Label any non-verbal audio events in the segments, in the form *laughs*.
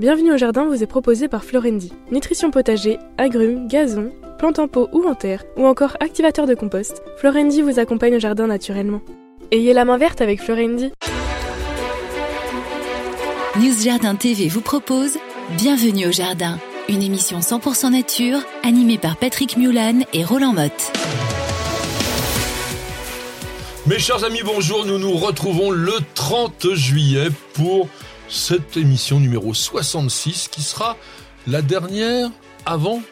Bienvenue au jardin vous est proposé par Florendi. Nutrition potager, agrumes, gazon, plantes en pot ou en terre, ou encore activateur de compost, Florendi vous accompagne au jardin naturellement. Ayez la main verte avec Florendi. News Jardin TV vous propose Bienvenue au jardin, une émission 100% nature animée par Patrick Mulan et Roland Motte. Mes chers amis, bonjour. Nous nous retrouvons le 30 juillet pour cette émission numéro 66 qui sera la dernière avant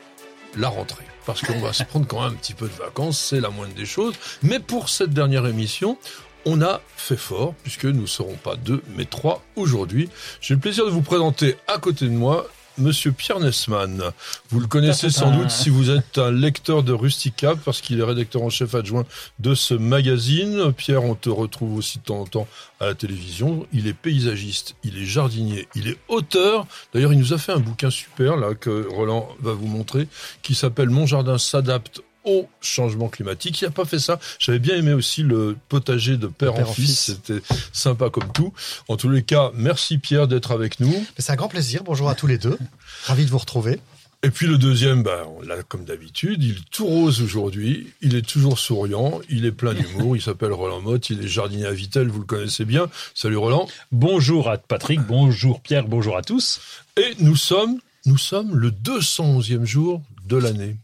la rentrée. Parce qu'on va se prendre quand même un petit peu de vacances, c'est la moindre des choses. Mais pour cette dernière émission, on a fait fort, puisque nous ne serons pas deux, mais trois aujourd'hui. J'ai le plaisir de vous présenter à côté de moi Monsieur Pierre Nessman. Vous le connaissez sans doute si vous êtes un lecteur de Rusticap, parce qu'il est rédacteur en chef adjoint de ce magazine. Pierre, on te retrouve aussi de temps en temps à la télévision. Il est paysagiste, il est jardinier, il est auteur. D'ailleurs, il nous a fait un bouquin super, là, que Roland va vous montrer, qui s'appelle Mon jardin s'adapte au changement climatique. Il n'a pas fait ça. J'avais bien aimé aussi le potager de père, en fils. C'était sympa comme tout. En tous les cas, merci Pierre d'être avec nous. C'est un grand plaisir. Bonjour à tous les deux. *laughs* Ravi de vous retrouver. Et puis le deuxième, bah, on l'a comme d'habitude, il est tout rose aujourd'hui, il est toujours souriant, il est plein d'humour, il s'appelle Roland Motte, il est jardinier à Vitel, vous le connaissez bien. Salut Roland. Bonjour à Patrick, bonjour Pierre, bonjour à tous. Et nous sommes, nous sommes le 211e jour de l'année.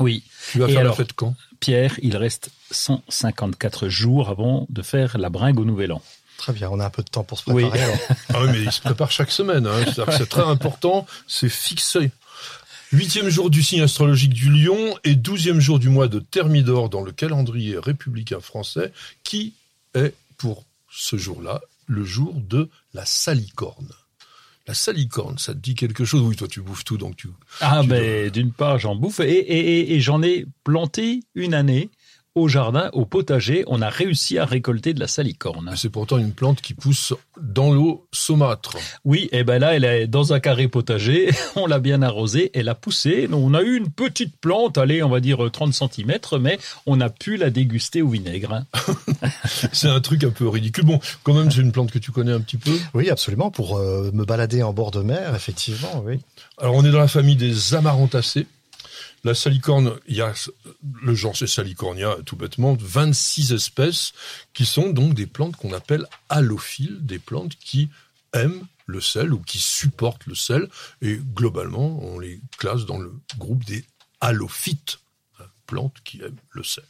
Oui. Tu vas Et faire alors, la fête quand? Pierre, il reste 154 jours avant de faire la bringue au Nouvel An. Très bien, on a un peu de temps pour se Oui. préparer. alors. *laughs* Ah oui, mais il se prépare chaque semaine. Hein. C'est très important, c'est fixé. Huitième jour du signe astrologique du lion et douzième jour du mois de Thermidor dans le calendrier républicain français, qui est pour ce jour-là le jour de la salicorne. La salicorne, ça te dit quelque chose? Oui, toi tu bouffes tout, donc tu... Ah Tu ben, d'une part, j'en bouffe et, et, et- et j'en ai planté une année au jardin, au potager. On a réussi à récolter de la salicorne. C'est pourtant une plante qui pousse dans l'eau saumâtre. Oui, et ben là, elle est dans un carré potager. *laughs* On l'a bien arrosée, elle a poussé. On a eu une petite plante, allez, on va dire 30 cm, mais on a pu la déguster au vinaigre. hein. *laughs* C'est un truc un peu ridicule. Bon, quand même, c'est une plante que tu connais un petit peu. Oui, absolument. Pour euh, me balader en bord de mer, effectivement, oui. Alors, on est dans la famille des amarantacées. La salicorne, il y a le genre c'est Salicornia, tout bêtement, 26 espèces qui sont donc des plantes qu'on appelle halophiles, des plantes qui aiment le sel ou qui supportent le sel. Et globalement, on les classe dans le groupe des halophytes, hein, plantes qui aiment le sel.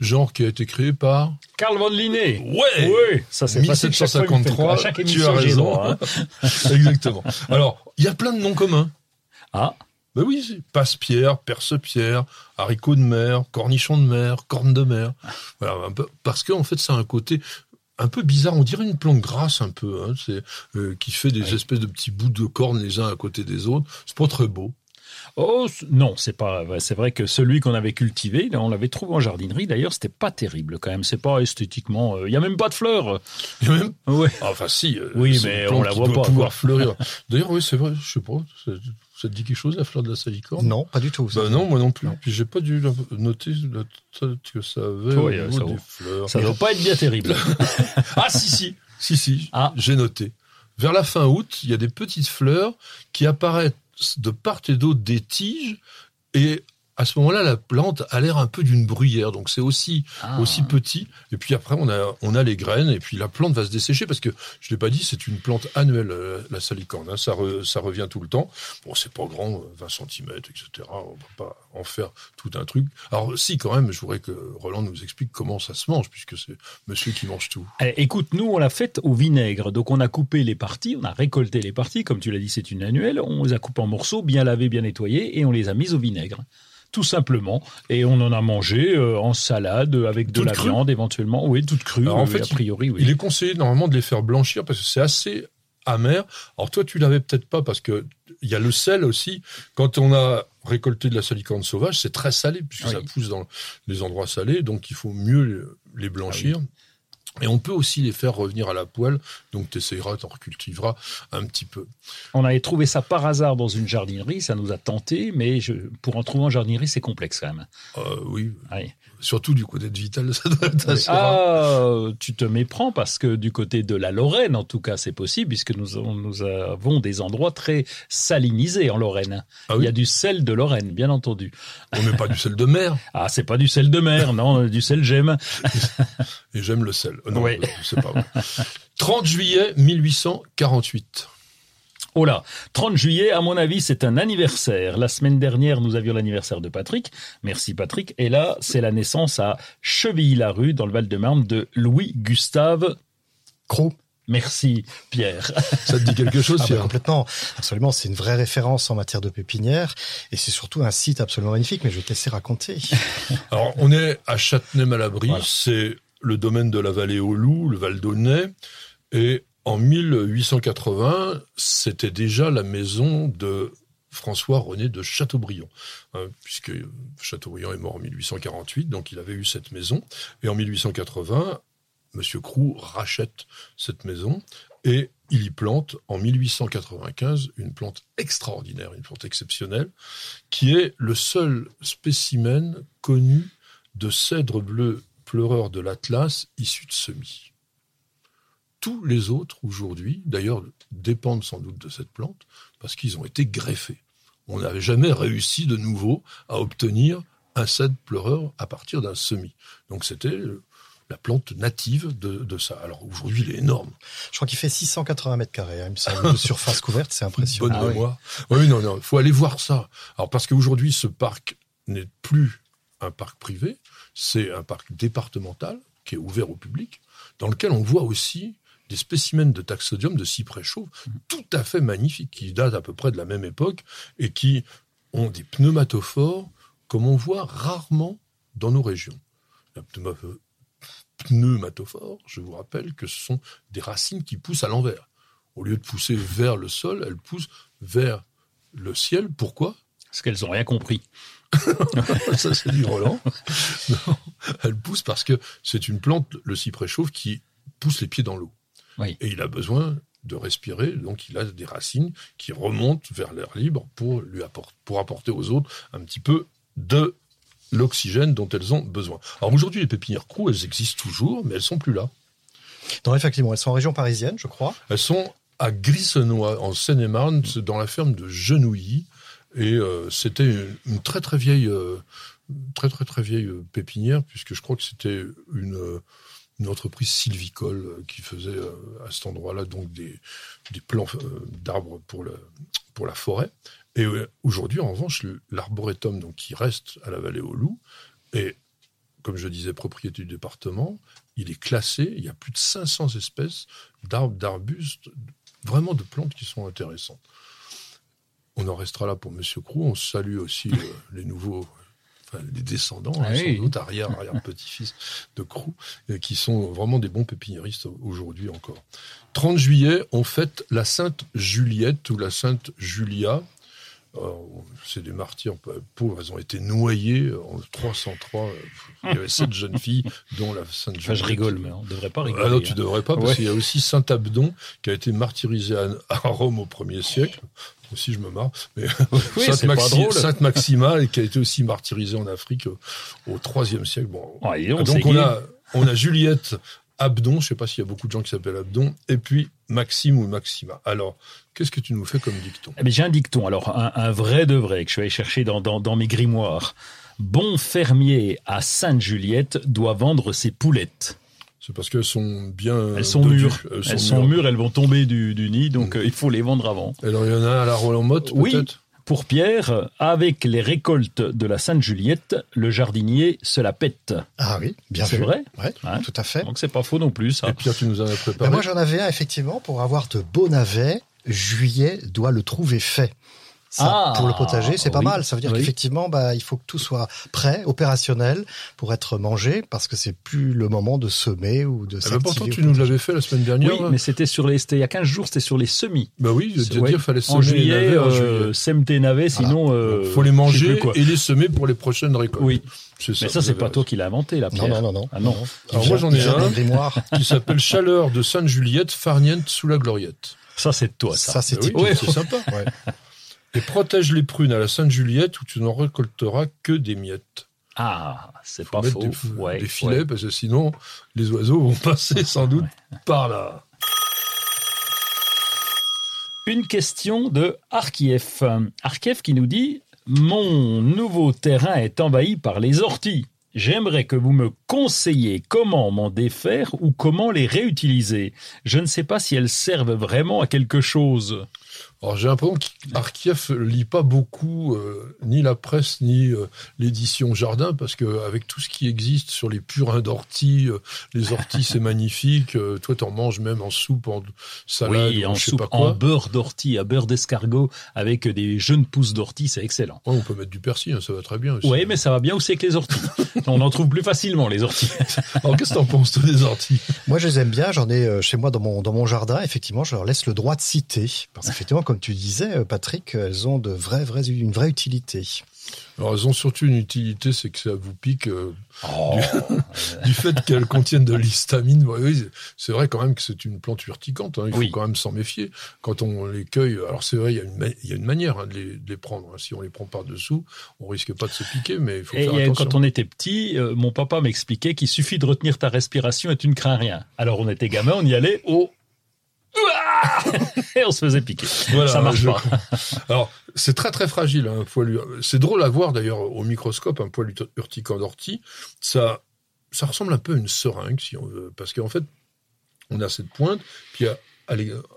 Genre qui a été créé par Carl von Linné. Ouais Oui, ça c'est facile. Chaque fois, il me fait le coup. 1753, À chaque tu as raison. droit, hein. *laughs* Exactement. Alors, il y a plein de noms communs. Ah, Ben oui, passe-pierre, perce-pierre, haricot de mer, cornichon de mer, corne de mer. Voilà, un peu, parce qu'en fait, ça a un côté un peu bizarre. On dirait une plante grasse un peu, hein, c'est euh, qui fait des espèces de petits bouts de cornes les uns à côté des autres. C'est pas très beau. Oh non, c'est pas. C'est vrai que celui qu'on avait cultivé, on l'avait trouvé en jardinerie. D'ailleurs, c'était pas terrible quand même. C'est pas esthétiquement. euh, Il y a même pas de fleurs. Y a même Ouais. Enfin, si. euh, Oui, mais on la voit pas, pouvoir fleurir. *laughs* D'ailleurs, oui, c'est vrai. Je sais pas. Ça te dit quelque chose, la fleur de la salicorne? Non, pas du tout. Bah non, moi non plus. Non. Puis j'ai pas dû noter la tête que ça avait Oui, au euh, niveau ça des fleurs. Ça doit pas être bien terrible. *laughs* Ah si si, si si, Ah. j'ai noté. Vers la fin août, il y a des petites fleurs qui apparaissent de part et d'autre des tiges et à ce moment-là, la plante a l'air un peu d'une bruyère, donc c'est aussi Ah. aussi petit. Et puis après, on a on a les graines et puis la plante va se dessécher parce que je l'ai pas dit, c'est une plante annuelle euh, la salicorne. hein. ça re- ça revient tout le temps. Bon, c'est pas grand, euh, 20 cm, etc. On va pas en faire tout un truc. Alors si quand même, je voudrais que Roland nous explique comment ça se mange puisque c'est Monsieur qui mange tout. Eh, écoute, nous, on l'a faite au vinaigre. Donc, on a coupé les parties, on a récolté les parties. Comme tu l'as dit, c'est une annuelle. On les a coupées en morceaux, bien lavées, bien nettoyées, et on les a mises au vinaigre. Tout simplement. Et on en a mangé euh, en salade, avec de Toute la crue viande éventuellement. Oui, toute crue. Alors, en oui, fait, a priori, oui. Il est conseillé normalement de les faire blanchir parce que c'est assez amer. Alors toi, tu l'avais peut-être pas parce que il y a le sel aussi. Quand on a récolté de la salicorne sauvage, c'est très salé puisque Oui. ça pousse dans les endroits salés, donc il faut mieux les- les blanchir. Et on peut aussi les faire revenir à la poêle, donc tu essayeras, tu en recultiveras un petit peu. On avait trouvé ça par hasard dans une jardinerie, ça nous a tenté, mais je, pour en trouver en jardinerie, c'est complexe quand même. Euh, oui, Oui. surtout du côté de Vital, *laughs* ça doit être assez. Ah, tu te méprends parce que du côté de la Lorraine, en tout cas, c'est possible puisque nous, avons- nous avons des endroits très salinisés en Lorraine. Ah Il y a du sel de Lorraine, bien entendu. On met pas du sel de mer, *laughs* Ah, c'est pas du sel de mer, non, du sel j'aime. et j'aime le sel. Euh, Non, Oui. euh, c'est pas vrai. *laughs* 30 juillet 1848. Oh là, 30 juillet, à mon avis, c'est un anniversaire. La semaine dernière, nous avions l'anniversaire de Patrick. Merci Patrick. Et là, c'est la naissance à Chevilly-la-Rue, dans le Val-de-Marne, de Louis-Gustave. Croc. Merci Pierre. *laughs* Ça te dit quelque chose, Ah bah, Pierre complètement, absolument. C'est une vraie référence en matière de pépinière et c'est surtout un site absolument magnifique. Mais je vais te laisser raconter. *laughs* Alors, on est à Châtenay-Malabry, Voilà. c'est le domaine de la vallée au Loup, le Val d'Aunay, et en 1880, c'était déjà la maison de François-René de Chateaubriand, hein, puisque Chateaubriand est mort en 1848, donc il avait eu cette maison, et en 1880, Monsieur Crou rachète cette maison, et il y plante en 1895 une plante extraordinaire, une plante exceptionnelle, qui est le seul spécimen connu de cèdre bleu pleureur de l'Atlas issu de semis. Tous les autres aujourd'hui, d'ailleurs, dépendent sans doute de cette plante parce qu'ils ont été greffés. On n'avait jamais réussi de nouveau à obtenir un cèdre pleureur à partir d'un semis. Donc c'était euh, la plante native de, de ça. Alors aujourd'hui, il est énorme. Je crois qu'il fait 680 mètres carrés. hein, il me semble, de surface *laughs* couverte, c'est impressionnant. Bonne Ah oui. mémoire. Oui, non, non, faut aller voir ça. Alors parce qu'aujourd'hui, ce parc n'est plus un parc privé, c'est un parc départemental qui est ouvert au public, dans lequel on voit aussi des spécimens de taxodium de cyprès chauve tout à fait magnifiques, qui datent à peu près de la même époque et qui ont des pneumatophores comme on voit rarement dans nos régions. La pneuma- pneumatophore, je vous rappelle que ce sont des racines qui poussent à l'envers. Au lieu de pousser vers le sol, elles poussent vers le ciel. Pourquoi? Parce qu'elles ont rien compris. *laughs* Ça, c'est du Roland. *laughs* Non, elles poussent parce que c'est une plante, le cyprès chauve, qui pousse les pieds dans l'eau. Oui. Et il a besoin de respirer, donc il a des racines qui remontent vers l'air libre pour lui apporter, pour apporter aux autres un petit peu de l'oxygène dont elles ont besoin. Alors aujourd'hui, les pépinières Crou, elles existent toujours, mais elles sont plus là. Non, effectivement, elles sont en région parisienne, je crois. Elles sont à Grissenois, en Seine-et-Marne, dans la ferme de Genouilly. Et euh, c'était une, très très vieille, euh, très très très vieille euh, pépinière, puisque je crois que c'était une, entreprise sylvicole qui faisait à cet endroit-là donc des, des plants d'arbres pour, le, pour la forêt. Et aujourd'hui, en revanche, l'arboretum donc qui reste à la vallée au Loup est, comme je disais, propriété du département. Il est classé. Il y a plus de 500 espèces d'arbres, d'arbustes, vraiment de plantes qui sont intéressantes. On en restera là pour Monsieur Crou. On salue aussi euh, *laughs* les nouveaux, enfin, les descendants, Ah hein, oui. sans doute arrière, arrière petit-fils de Crou, euh, qui sont vraiment des bons pépiniéristes aujourd'hui encore. 30 juillet, on fête la Sainte Juliette ou la Sainte Julia. Alors, C'est des martyrs pauvres, elles ont été noyées en 303. euh, Il y avait sept jeunes filles, dont la Sainte Enfin, je rigole, mais on ne devrait pas rigoler. Ah non, tu hein. devrais pas, parce Ouais. qu'il y a aussi Saint Abdon qui a été martyrisé à, à Rome au 1er siècle. Aussi, je me marre. Mais Oui, Sainte, Maxi-. Sainte Maxima, qui a été aussi martyrisée en Afrique au, 3e siècle. Bon, Ah, donc, donc on a, on a Juliette Abdon, je sais pas s'il y a beaucoup de gens qui s'appellent Abdon, et puis Maxime ou Maxima. Alors, qu'est-ce que tu nous fais comme dicton? Eh bien, j'ai un dicton, alors un, un vrai de vrai, que je vais aller chercher dans, dans, dans mes grimoires. Bon fermier à Sainte-Juliette doit vendre ses poulettes. C'est parce qu'elles sont bien Elles sont mûres. Elles sont mûres, elles vont tomber du, du nid, donc euh, il faut les vendre avant. Alors, il y en a à la Roland Motte, Oui. peut-être? Pour Pierre, avec les récoltes de la Sainte-Juliette, le jardinier se la pète. Ah oui, bien C'est vu. vrai Ouais, Hein tout à fait. Donc c'est pas faux non plus, ça. Et Pierre, tu nous en as Ben, préparé moi, j'en avais un, effectivement, pour avoir de beaux navets. Juillet doit le trouver fait. Ça, Ah, pour le potager, c'est pas oui, mal. Ça veut dire oui. qu'effectivement, bah, il faut que tout soit prêt, opérationnel, pour être mangé, parce que c'est plus le moment de semer ou de Eh ben, s'activer. pourtant, tu nous l'avais fait la semaine dernière. Oui, là. mais c'était sur les, c'était il y a 15 jours, c'était sur les semis. Bah oui, je veux Ouais. dire, fallait semer En les juillet, navets en euh, sème tes navets, sinon, euh, faut les manger quoi. et les semer pour les prochaines récoltes. Oui, C'est mais ça, c'est pas toi qui l'as inventé, la Non, pierre. non, non, non. Ah non. Alors vient- moi, j'en ai un. *laughs* qui s'appelle Chaleur de Sainte-Juliette, farniente sous la gloriette. Ça, c'est toi, ça. Ça, c'est Bah oui, typique. Ouais. c'est sympa. Ouais. Et protège les prunes à la Sainte-Juliette où tu n'en récolteras que des miettes. Ah, c'est pas faux. des, Ouais, des filets ouais. parce que sinon les oiseaux vont passer sans doute par là. Une question de Arkiev. Arkiev qui nous dit Mon nouveau terrain est envahi par les orties. J'aimerais que vous me conseilliez comment m'en défaire ou comment les réutiliser. Je ne sais pas si elles servent vraiment à quelque chose. Alors j'ai l'impression qu'Arkiev lit pas beaucoup euh, ni la presse ni euh, l'édition Jardin parce que avec tout ce qui existe sur les purins d'ortie, euh, les orties c'est *laughs* magnifique. euh, toi t'en manges même en soupe, en salade, oui, ou en je sais soupe, pas en quoi. beurre d'ortie, à beurre d'escargot, avec des jeunes pousses d'ortie, c'est excellent. Ouais, on peut mettre du persil, hein, ça va très bien aussi. Oui, mais ça va bien aussi avec les orties. *laughs* On en trouve plus facilement, les orties. *laughs* Alors qu'est-ce que t'en penses toi des orties? Moi, je les aime bien. J'en ai euh, chez moi dans mon dans mon jardin. Effectivement, je leur laisse le droit de citer parce qu'effectivement, comme tu disais, euh, Patrick, elles ont de vraies, vraies, une vraie utilité. Alors elles ont surtout une utilité, c'est que ça vous pique euh, Oh, du *laughs* fait qu'elles contiennent de l'histamine. Oui, c'est vrai quand même que c'est une plante urticante. hein, il Oui. faut quand même s'en méfier quand on les cueille. Alors c'est vrai, il y a une, ma- il y a une manière hein, de, les, de les prendre. hein. Si on les prend par dessous, on risque pas de se piquer, mais il faut Et faire attention. quand on était petit, euh, mon papa m'expliquait qu'il suffit de retenir ta respiration et tu ne crains rien. Alors on était gamin, on y allait, oh, Ouah et on se faisait piquer. Voilà, ça marche je- pas. *laughs* Alors, c'est très très fragile, hein, un poil. C'est drôle à voir d'ailleurs au microscope, un poil d'ortie. Ça, ça ressemble un peu à une seringue, si on veut, parce qu'en fait, on a cette pointe, puis à,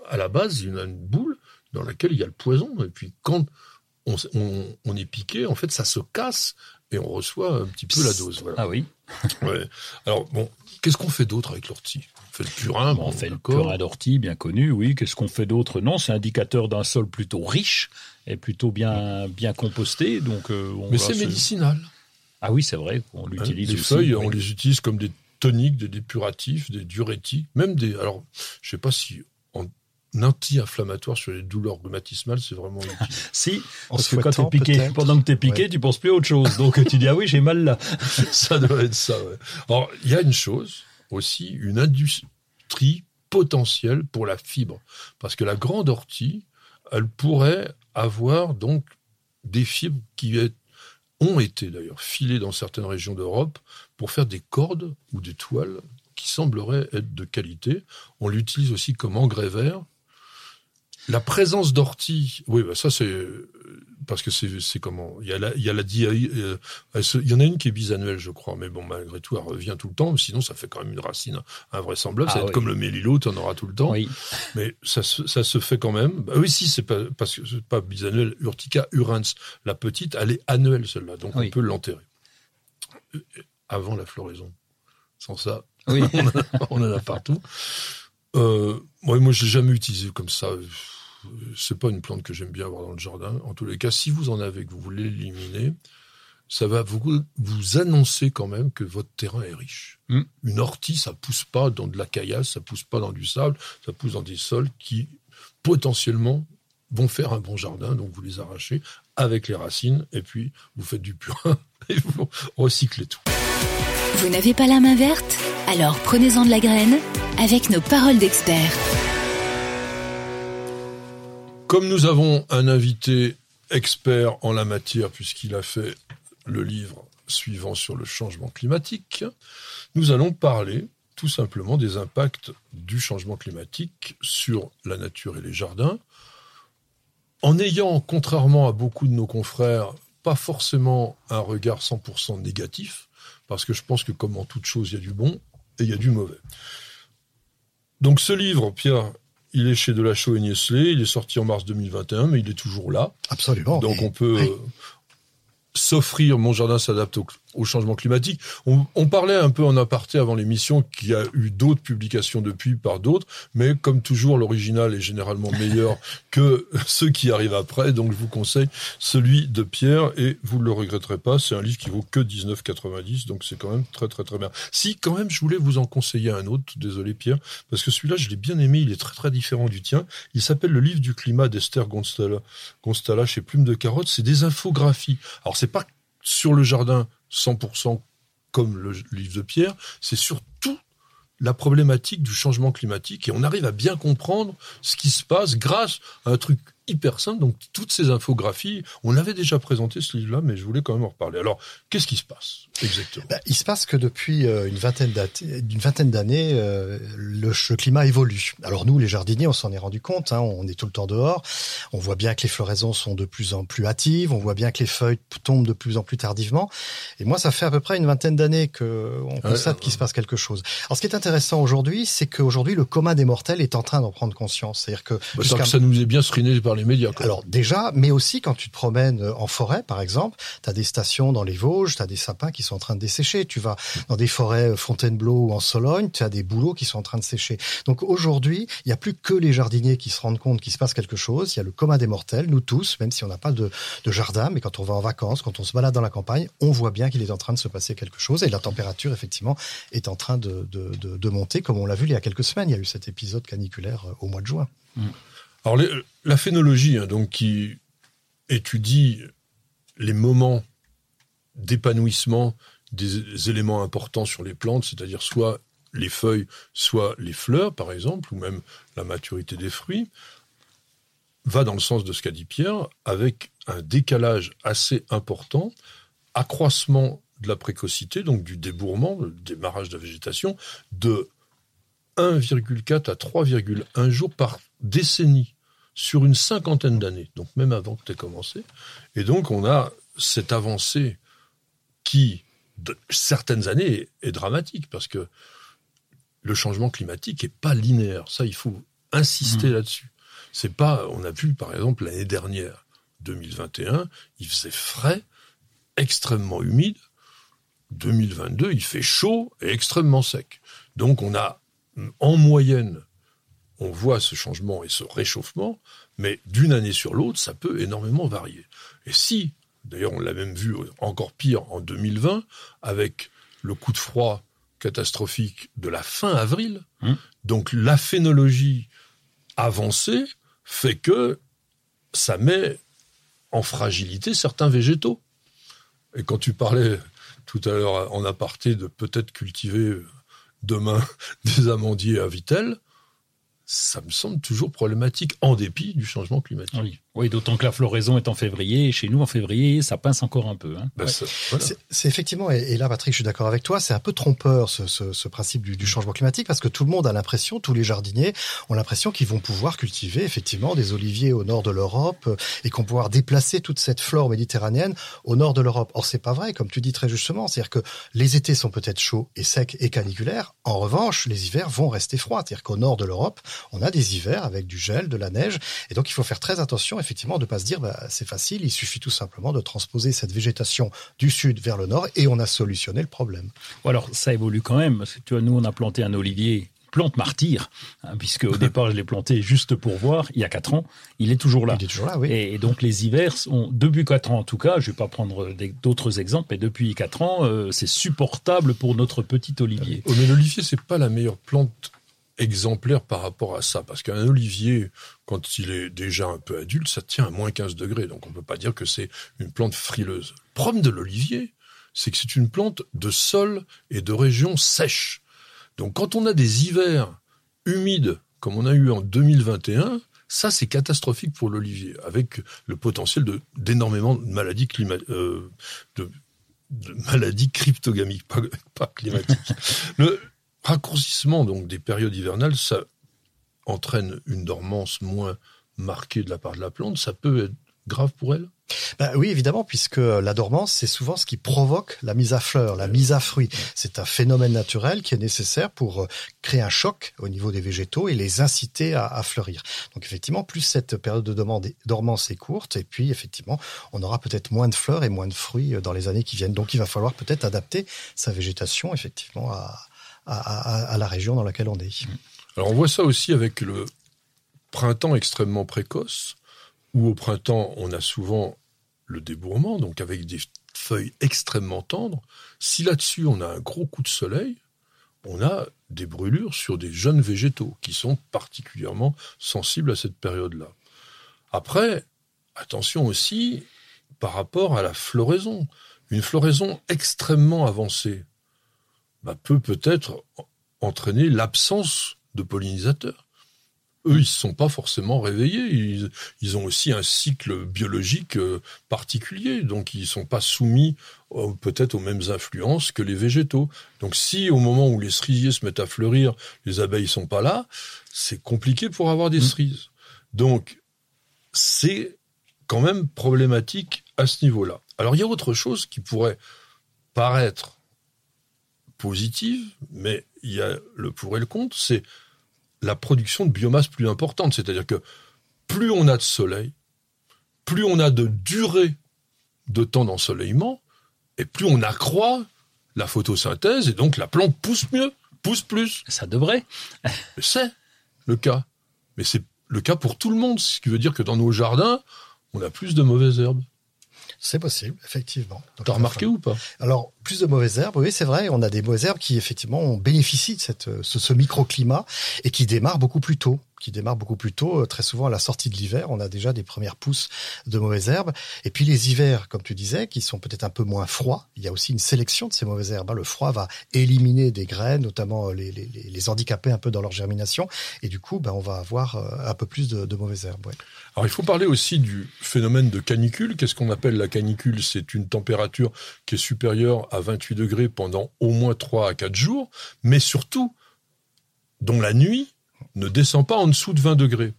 à la base, il y a une boule dans laquelle il y a le poison, et puis quand on- on est piqué, en fait, ça se casse et on reçoit un petit peu la dose. Voilà. Ah oui, *laughs* Ouais. Alors bon, qu'est-ce qu'on fait d'autre avec l'ortie? On fait le purin, Bon, on fait le purin d'ortie, bien connu, oui. Qu'est-ce qu'on fait d'autre? Non, c'est indicateur d'un sol plutôt riche et plutôt bien bien composté. Donc, euh, on Mais c'est médicinal. Ah oui, c'est vrai, on Hein, l'utilise les aussi. feuilles, oui. on les utilise comme des toniques, des dépuratifs, des diurétiques, même des. Alors, je sais pas si anti-inflammatoire sur les douleurs rhumatismales, c'est vraiment *laughs* utile. Si, En parce que quand t'es piqué, pendant que t'es piqué, Ouais. tu penses plus à autre chose. Donc tu dis ah oui, j'ai mal là. *laughs* ça doit être ça. Ouais. Alors, il y a une chose aussi, une industrie potentielle pour la fibre, parce que la grande ortie, elle pourrait avoir donc des fibres qui est- ont été d'ailleurs filées dans certaines régions d'Europe pour faire des cordes ou des toiles qui sembleraient être de qualité. On l'utilise aussi comme engrais vert. La présence d'ortie, oui, bah ça c'est parce que c'est c'est comment il y a la il y a la euh, il y en a une qui est bisannuelle, je crois, mais bon malgré tout elle revient tout le temps. Sinon ça fait quand même une racine invraisemblable. ça Ah va être comme le mélilo, tu en auras tout le temps. Oui. Mais ça, se- ça se fait quand même. Bah oui, si, c'est pas, parce que c'est pas bisannuel. Urtica urens, la petite, elle est annuelle, celle-là. Donc, Oui. on peut l'enterrer. Euh, Avant la floraison. Sans ça, Oui. *laughs* on, en a, on en a partout. Euh, ouais, moi, je l'ai jamais utilisé comme ça. C'est pas une plante que j'aime bien avoir dans le jardin. En tous les cas, si vous en avez, que vous voulez l'éliminer, ça va vous, vous annoncer quand même que votre terrain est riche. Mm. Une ortie, ça pousse pas dans de la caillasse, ça pousse pas dans du sable, ça pousse dans des sols qui potentiellement vont faire un bon jardin. Donc vous les arrachez avec les racines et puis vous faites du purin *laughs* et vous recyclez tout. Vous n'avez pas la main verte? Alors prenez-en de la graine avec nos paroles d'experts. Comme nous avons un invité expert en la matière puisqu'il a fait le livre suivant sur le changement climatique, nous allons parler tout simplement des impacts du changement climatique sur la nature et les jardins, en ayant, contrairement à beaucoup de nos confrères, pas forcément un regard 100% négatif, parce que je pense que comme en toute chose, il y a du bon et il y a du mauvais. Donc ce livre, Pierre, il est chez Delachaux et Niesley, il est sorti en mars 2021, mais il est toujours là. Absolument. Donc on peut oui. euh, s'offrir Mon jardin s'adapte au, au changement climatique. On, on, parlait un peu en aparté avant l'émission qu'il y a eu d'autres publications depuis par d'autres, mais comme toujours, l'original est généralement meilleur *laughs* que ceux qui arrivent après. Donc, je vous conseille celui de Pierre et vous ne le regretterez pas. C'est un livre qui vaut que 19,90, donc c'est quand même très très très bien. Si, quand même, je voulais vous en conseiller un autre. Désolé, Pierre, parce que celui-là, je l'ai bien aimé. Il est très très différent du tien. Il s'appelle Le livre du climat d'Esther Gonstala, Gonstala chez Plume de Carotte. C'est des infographies. Alors, c'est pas sur le jardin 100% comme le livre de Pierre, c'est surtout la problématique du changement climatique et on arrive à bien comprendre ce qui se passe grâce à un truc hyper simple. Donc toutes ces infographies, on avait déjà présenté ce livre-là, mais je voulais quand même en reparler. Alors, qu'est-ce qui se passe exactement? Bah, Il se passe que depuis euh, une vingtaine d'années, euh, le, climat évolue. Alors nous, les jardiniers, on s'en est rendu compte. Hein, on est tout le temps dehors. On voit bien que les floraisons sont de plus en plus hâtives. On voit bien que les feuilles tombent de plus en plus tardivement. Et moi, ça fait à peu près une vingtaine d'années que on constate qu'il se passe quelque chose. Alors, ce qui est intéressant aujourd'hui, c'est qu'aujourd'hui, le commun des mortels est en train d'en prendre conscience. C'est-à-dire que, bah, que ça nous est bien seriné par les médias. Alors déjà, mais aussi quand tu te promènes euh, en forêt, par exemple, tu as des stations dans les Vosges, tu as des sapins qui sont en train de dessécher. Tu vas dans des forêts euh, Fontainebleau ou en Sologne, tu as des bouleaux qui sont en train de sécher. Donc aujourd'hui, il n'y a plus que les jardiniers qui se rendent compte qu'il se passe quelque chose. Il y a le commun des mortels, nous tous, même si on n'a pas de, de jardin, mais quand on va en vacances, quand on se balade dans la campagne, on voit bien qu'il est en train de se passer quelque chose et la température, effectivement, est en train de, de, de, de monter, comme on l'a vu il y a quelques semaines. Il y a eu cet épisode caniculaire euh, au mois de juin. Mmh. La phénologie, hein, donc qui étudie les moments d'épanouissement des éléments importants sur les plantes, c'est-à-dire soit les feuilles, soit les fleurs, par exemple, ou même la maturité des fruits, va dans le sens de ce qu'a dit Pierre, avec un décalage assez important, accroissement de la précocité, donc du débourrement, le démarrage de la végétation, de 1,4 à 3,1 jours par décennie sur une cinquantaine d'années, donc même avant que tu aies commencé. Et donc on a cette avancée qui, de certaines années, est, dramatique parce que le changement climatique est pas linéaire. Ça, il faut insister mmh. là-dessus. C'est pas, on a vu par exemple l'année dernière, 2021, il faisait frais, extrêmement humide. 2022, il fait chaud et extrêmement sec. Donc on a en moyenne, on voit ce changement et ce réchauffement, mais d'une année sur l'autre, ça peut énormément varier. Et si, d'ailleurs on l'a même vu encore pire en 2020, avec le coup de froid catastrophique de la fin avril, mmh. donc la phénologie avancée fait que ça met en fragilité certains végétaux. Et quand tu parlais tout à l'heure en aparté de peut-être cultiver demain *laughs* des amandiers à Vitel, ça me semble toujours problématique en dépit du changement climatique. Oui, d'autant que la floraison est en février, et chez nous, en février, ça pince encore un peu. Hein. Ben c'est effectivement, et, là, Patrick, je suis d'accord avec toi, c'est un peu trompeur ce, ce, ce principe du, du, changement climatique, parce que tout le monde a l'impression, tous les jardiniers ont l'impression qu'ils vont pouvoir cultiver effectivement des oliviers au nord de l'Europe, euh, et qu'on pouvoir déplacer toute cette flore méditerranéenne au nord de l'Europe. Or, c'est pas vrai, comme tu dis très justement, c'est-à-dire que les étés sont peut-être chauds et secs et caniculaires, en revanche, les hivers vont rester froids, c'est-à-dire qu'au nord de l'Europe, on a des hivers avec du gel, de la neige, et donc il faut faire très attention effectivement de pas se dire bah, c'est facile, il suffit tout simplement de transposer cette végétation du sud vers le nord et on a solutionné le problème. alors ça évolue quand même. Tu vois, nous on a planté un olivier plante martyr, hein, puisque au *laughs* départ je l'ai planté juste pour voir, il y a quatre ans, il est toujours là. Il est toujours là, oui. Et, donc les hivers, sont, depuis quatre ans en tout cas, je vais pas prendre d'autres exemples, mais depuis quatre ans, euh, c'est supportable pour notre petit olivier. Oh, mais l'olivier, c'est pas la meilleure plante exemplaire par rapport à ça. Parce qu'un olivier, quand il est déjà un peu adulte, ça tient à moins 15 degrés. Donc on ne peut pas dire que c'est une plante frileuse. Le problème de l'olivier, c'est que c'est une plante de sol et de région sèche. Donc quand on a des hivers humides, comme on a eu en 2021, ça c'est catastrophique pour l'olivier, avec le potentiel de d'énormément de maladies climat, euh, de, maladies cryptogamiques, pas, pas climatiques. *laughs* le, raccourcissement donc des périodes hivernales, ça entraîne une dormance moins marquée de la part de la plante. Ça peut grave pour elles ben oui, évidemment, puisque la dormance, c'est souvent ce qui provoque la mise à fleur, la mise à fruit. C'est un phénomène naturel qui est nécessaire pour euh, créer un choc au niveau des végétaux et les inciter à, à fleurir. Donc effectivement, plus cette période de dormance est courte, et puis effectivement, on aura peut-être moins de fleurs et moins de fruits euh, dans les années qui viennent. Donc il va falloir peut-être adapter sa végétation effectivement à, à, la région dans laquelle on est. Alors on voit ça aussi avec le printemps extrêmement précoce où au printemps, on a souvent le débourrement, donc avec des feuilles extrêmement tendres. Si là-dessus, on a un gros coup de soleil, on a des brûlures sur des jeunes végétaux qui sont particulièrement sensibles à cette période-là. Après, attention aussi par rapport à la floraison. Une floraison extrêmement avancée bah, peut peut-être entraîner l'absence de pollinisateurs eux, ils sont pas forcément réveillés. Ils, ont aussi un cycle biologique euh, particulier, donc ils sont pas soumis peut-être aux mêmes influences que les végétaux. Donc si au moment où les cerisiers se mettent à fleurir, les abeilles sont pas là, c'est compliqué pour avoir des mm. cerises. Donc c'est quand même problématique à ce niveau-là. Alors il y a autre chose qui pourrait paraître positive, mais il y a le pour et le contre, c'est la production de biomasse plus importante. C'est-à-dire que plus on a de soleil, plus on a de durée de temps d'ensoleillement, et plus on accroît la photosynthèse, et donc la plante pousse mieux, pousse plus. Ça devrait. *laughs* c'est le cas. Mais c'est le cas pour tout le monde, ce qui veut dire que dans nos jardins, on a plus de mauvaises herbes. C'est possible, effectivement. T'as remarqué ou pas? Alors, plus de mauvaises herbes, oui, c'est vrai. On a des mauvaises herbes qui, effectivement, bénéficient de cette, ce, ce microclimat et qui démarrent beaucoup plus tôt qui démarre beaucoup plus tôt. Euh, très souvent, à la sortie de l'hiver, on a déjà des premières pousses de mauvaises herbes. Et puis les hivers, comme tu disais, qui sont peut-être un peu moins froids, il y a aussi une sélection de ces mauvaises herbes. Hein. Le froid va éliminer des graines, notamment les, les, les handicaper un peu dans leur germination. Et du coup, ben, on va avoir euh, un peu plus de, de mauvaises herbes. Alors il faut parler aussi du phénomène de canicule. Qu'est-ce qu'on appelle la canicule? C'est une température qui est supérieure à 28 degrés pendant au moins 3 à 4 jours, mais surtout dont la nuit ne descend pas en dessous de 20 degrés.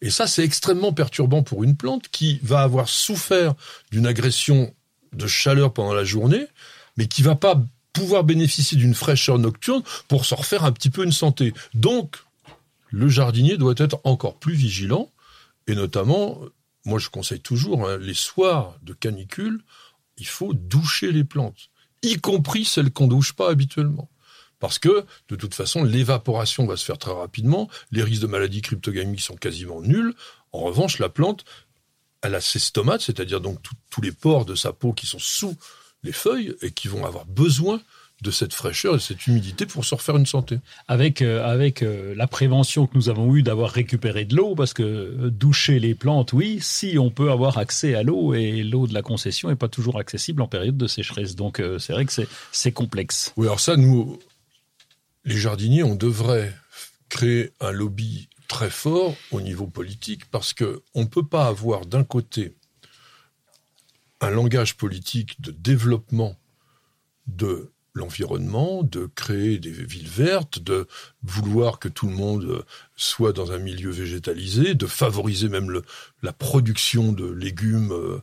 Et ça, c'est extrêmement perturbant pour une plante qui va avoir souffert d'une agression de chaleur pendant la journée, mais qui va pas pouvoir bénéficier d'une fraîcheur nocturne pour se refaire un petit peu une santé. Donc, le jardinier doit être encore plus vigilant, et notamment, moi je conseille toujours, hein, les soirs de canicule, il faut doucher les plantes, y compris celles qu'on douche pas habituellement. Parce que, de toute façon, l'évaporation va se faire très rapidement, les risques de maladies cryptogamiques sont quasiment nuls. En revanche, la plante, elle a ses stomates, c'est-à-dire donc tous les pores de sa peau qui sont sous les feuilles et qui vont avoir besoin de cette fraîcheur et de cette humidité pour se refaire une santé. Avec euh, avec euh, la prévention que nous avons eue d'avoir récupéré de l'eau, parce que euh, doucher les plantes, oui, si on peut avoir accès à l'eau et l'eau de la concession n'est pas toujours accessible en période de sécheresse. Donc c'est vrai que c'est c'est complexe. Oui, alors ça, nous, les jardiniers, on devrait créer un lobby très fort au niveau politique parce que on ne peut pas avoir d'un côté un langage politique de développement de l'environnement, de créer des villes vertes, de vouloir que tout le monde soit dans un milieu végétalisé, de favoriser même le, la production de légumes euh,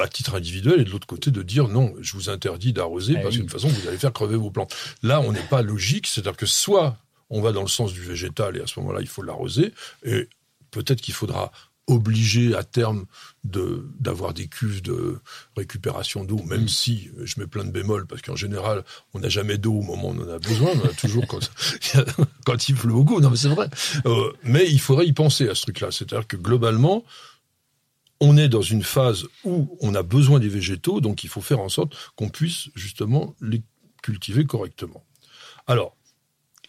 à titre individuel, et de l'autre côté de dire non, je vous interdis d'arroser eh parce que de toute façon vous allez faire crever vos plantes. Là, on n'est pas logique, c'est-à-dire que soit on va dans le sens du végétal et à ce moment-là il faut l'arroser, et peut-être qu'il faudra obligé à terme de d'avoir des cuves de récupération d'eau, même mm. si je mets plein de bémols, parce qu'en général, on n'a jamais d'eau au moment où on en a besoin, on en a toujours quand, *laughs* quand il pleut beaucoup, non mais c'est vrai. Euh, mais il faudrait y penser à ce truc-là, c'est-à-dire que globalement, on est dans une phase où on a besoin des végétaux, donc il faut faire en sorte qu'on puisse justement les cultiver correctement. Alors,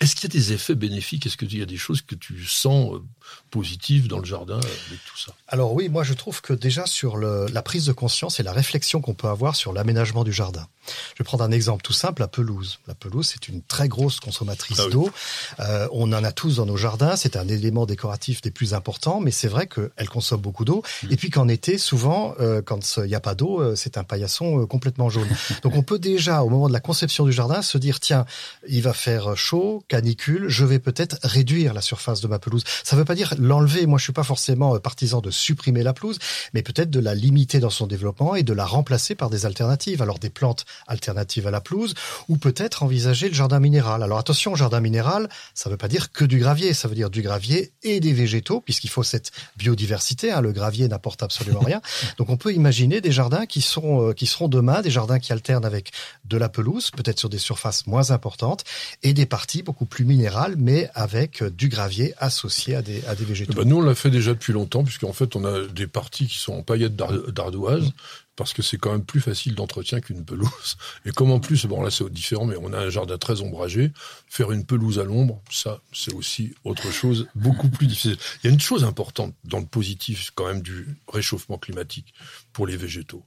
est-ce qu'il y a des effets bénéfiques? Est-ce qu'il y a des choses que tu sens euh, positives dans le jardin avec tout ça? Alors oui, moi je trouve que déjà sur le, la prise de conscience et la réflexion qu'on peut avoir sur l'aménagement du jardin. Je vais prendre un exemple tout simple, la pelouse. La pelouse, c'est une très grosse consommatrice ah d'eau. Euh, on en a tous dans nos jardins. C'est un élément décoratif des plus importants, mais c'est vrai qu'elle consomme beaucoup d'eau. Mm. Et puis qu'en été, souvent, euh, quand il n'y a pas d'eau, euh, c'est un paillasson euh, complètement jaune. *laughs* Donc on peut déjà, au moment de la conception du jardin, se dire tiens, il va faire chaud canicule, je vais peut-être réduire la surface de ma pelouse. Ça ne veut pas dire l'enlever. Moi, je suis pas forcément euh, partisan de supprimer la pelouse, mais peut-être de la limiter dans son développement et de la remplacer par des alternatives. Alors des plantes alternatives à la pelouse, ou peut-être envisager le jardin minéral. Alors attention, jardin minéral, ça ne veut pas dire que du gravier. Ça veut dire du gravier et des végétaux, puisqu'il faut cette biodiversité. Hein. Le gravier n'apporte absolument rien. *laughs* Donc on peut imaginer des jardins qui sont euh, qui seront demain des jardins qui alternent avec de la pelouse, peut-être sur des surfaces moins importantes, et des parties beaucoup plus minérales, mais avec du gravier associé à des, à des végétaux. Eh ben nous, on l'a fait déjà depuis longtemps, puisqu'en fait, on a des parties qui sont en paillettes d'ardoise, parce que c'est quand même plus facile d'entretien qu'une pelouse. *laughs* Et comme en plus, bon là c'est différent, mais on a un jardin très ombragé, faire une pelouse à l'ombre, ça c'est aussi autre chose, beaucoup plus difficile. Il y a une chose importante dans le positif quand même du réchauffement climatique pour les végétaux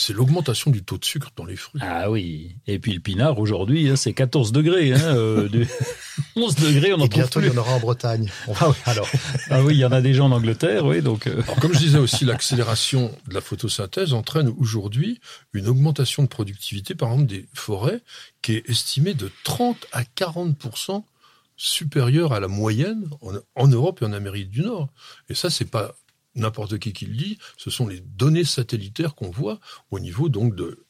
c'est l'augmentation du taux de sucre dans les fruits. Ah oui. Et puis le pinard aujourd'hui, hein, c'est 14 degrés. Hein, 11 euh, *laughs* degrés, on en Et bientôt, il y en aura en Bretagne. *laughs* Ah oui, alors. *laughs* ah oui, il y en a déjà en Angleterre, oui. Donc. Euh. Alors, comme je disais aussi, l'accélération de la photosynthèse entraîne aujourd'hui une augmentation de productivité, par exemple, des forêts, qui est estimée de 30 à 40% supérieure à la moyenne en, en Europe et en Amérique du Nord. Et ça, c'est pas n'importe qui qui le dit, ce sont les données satellitaires qu'on voit au niveau donc de,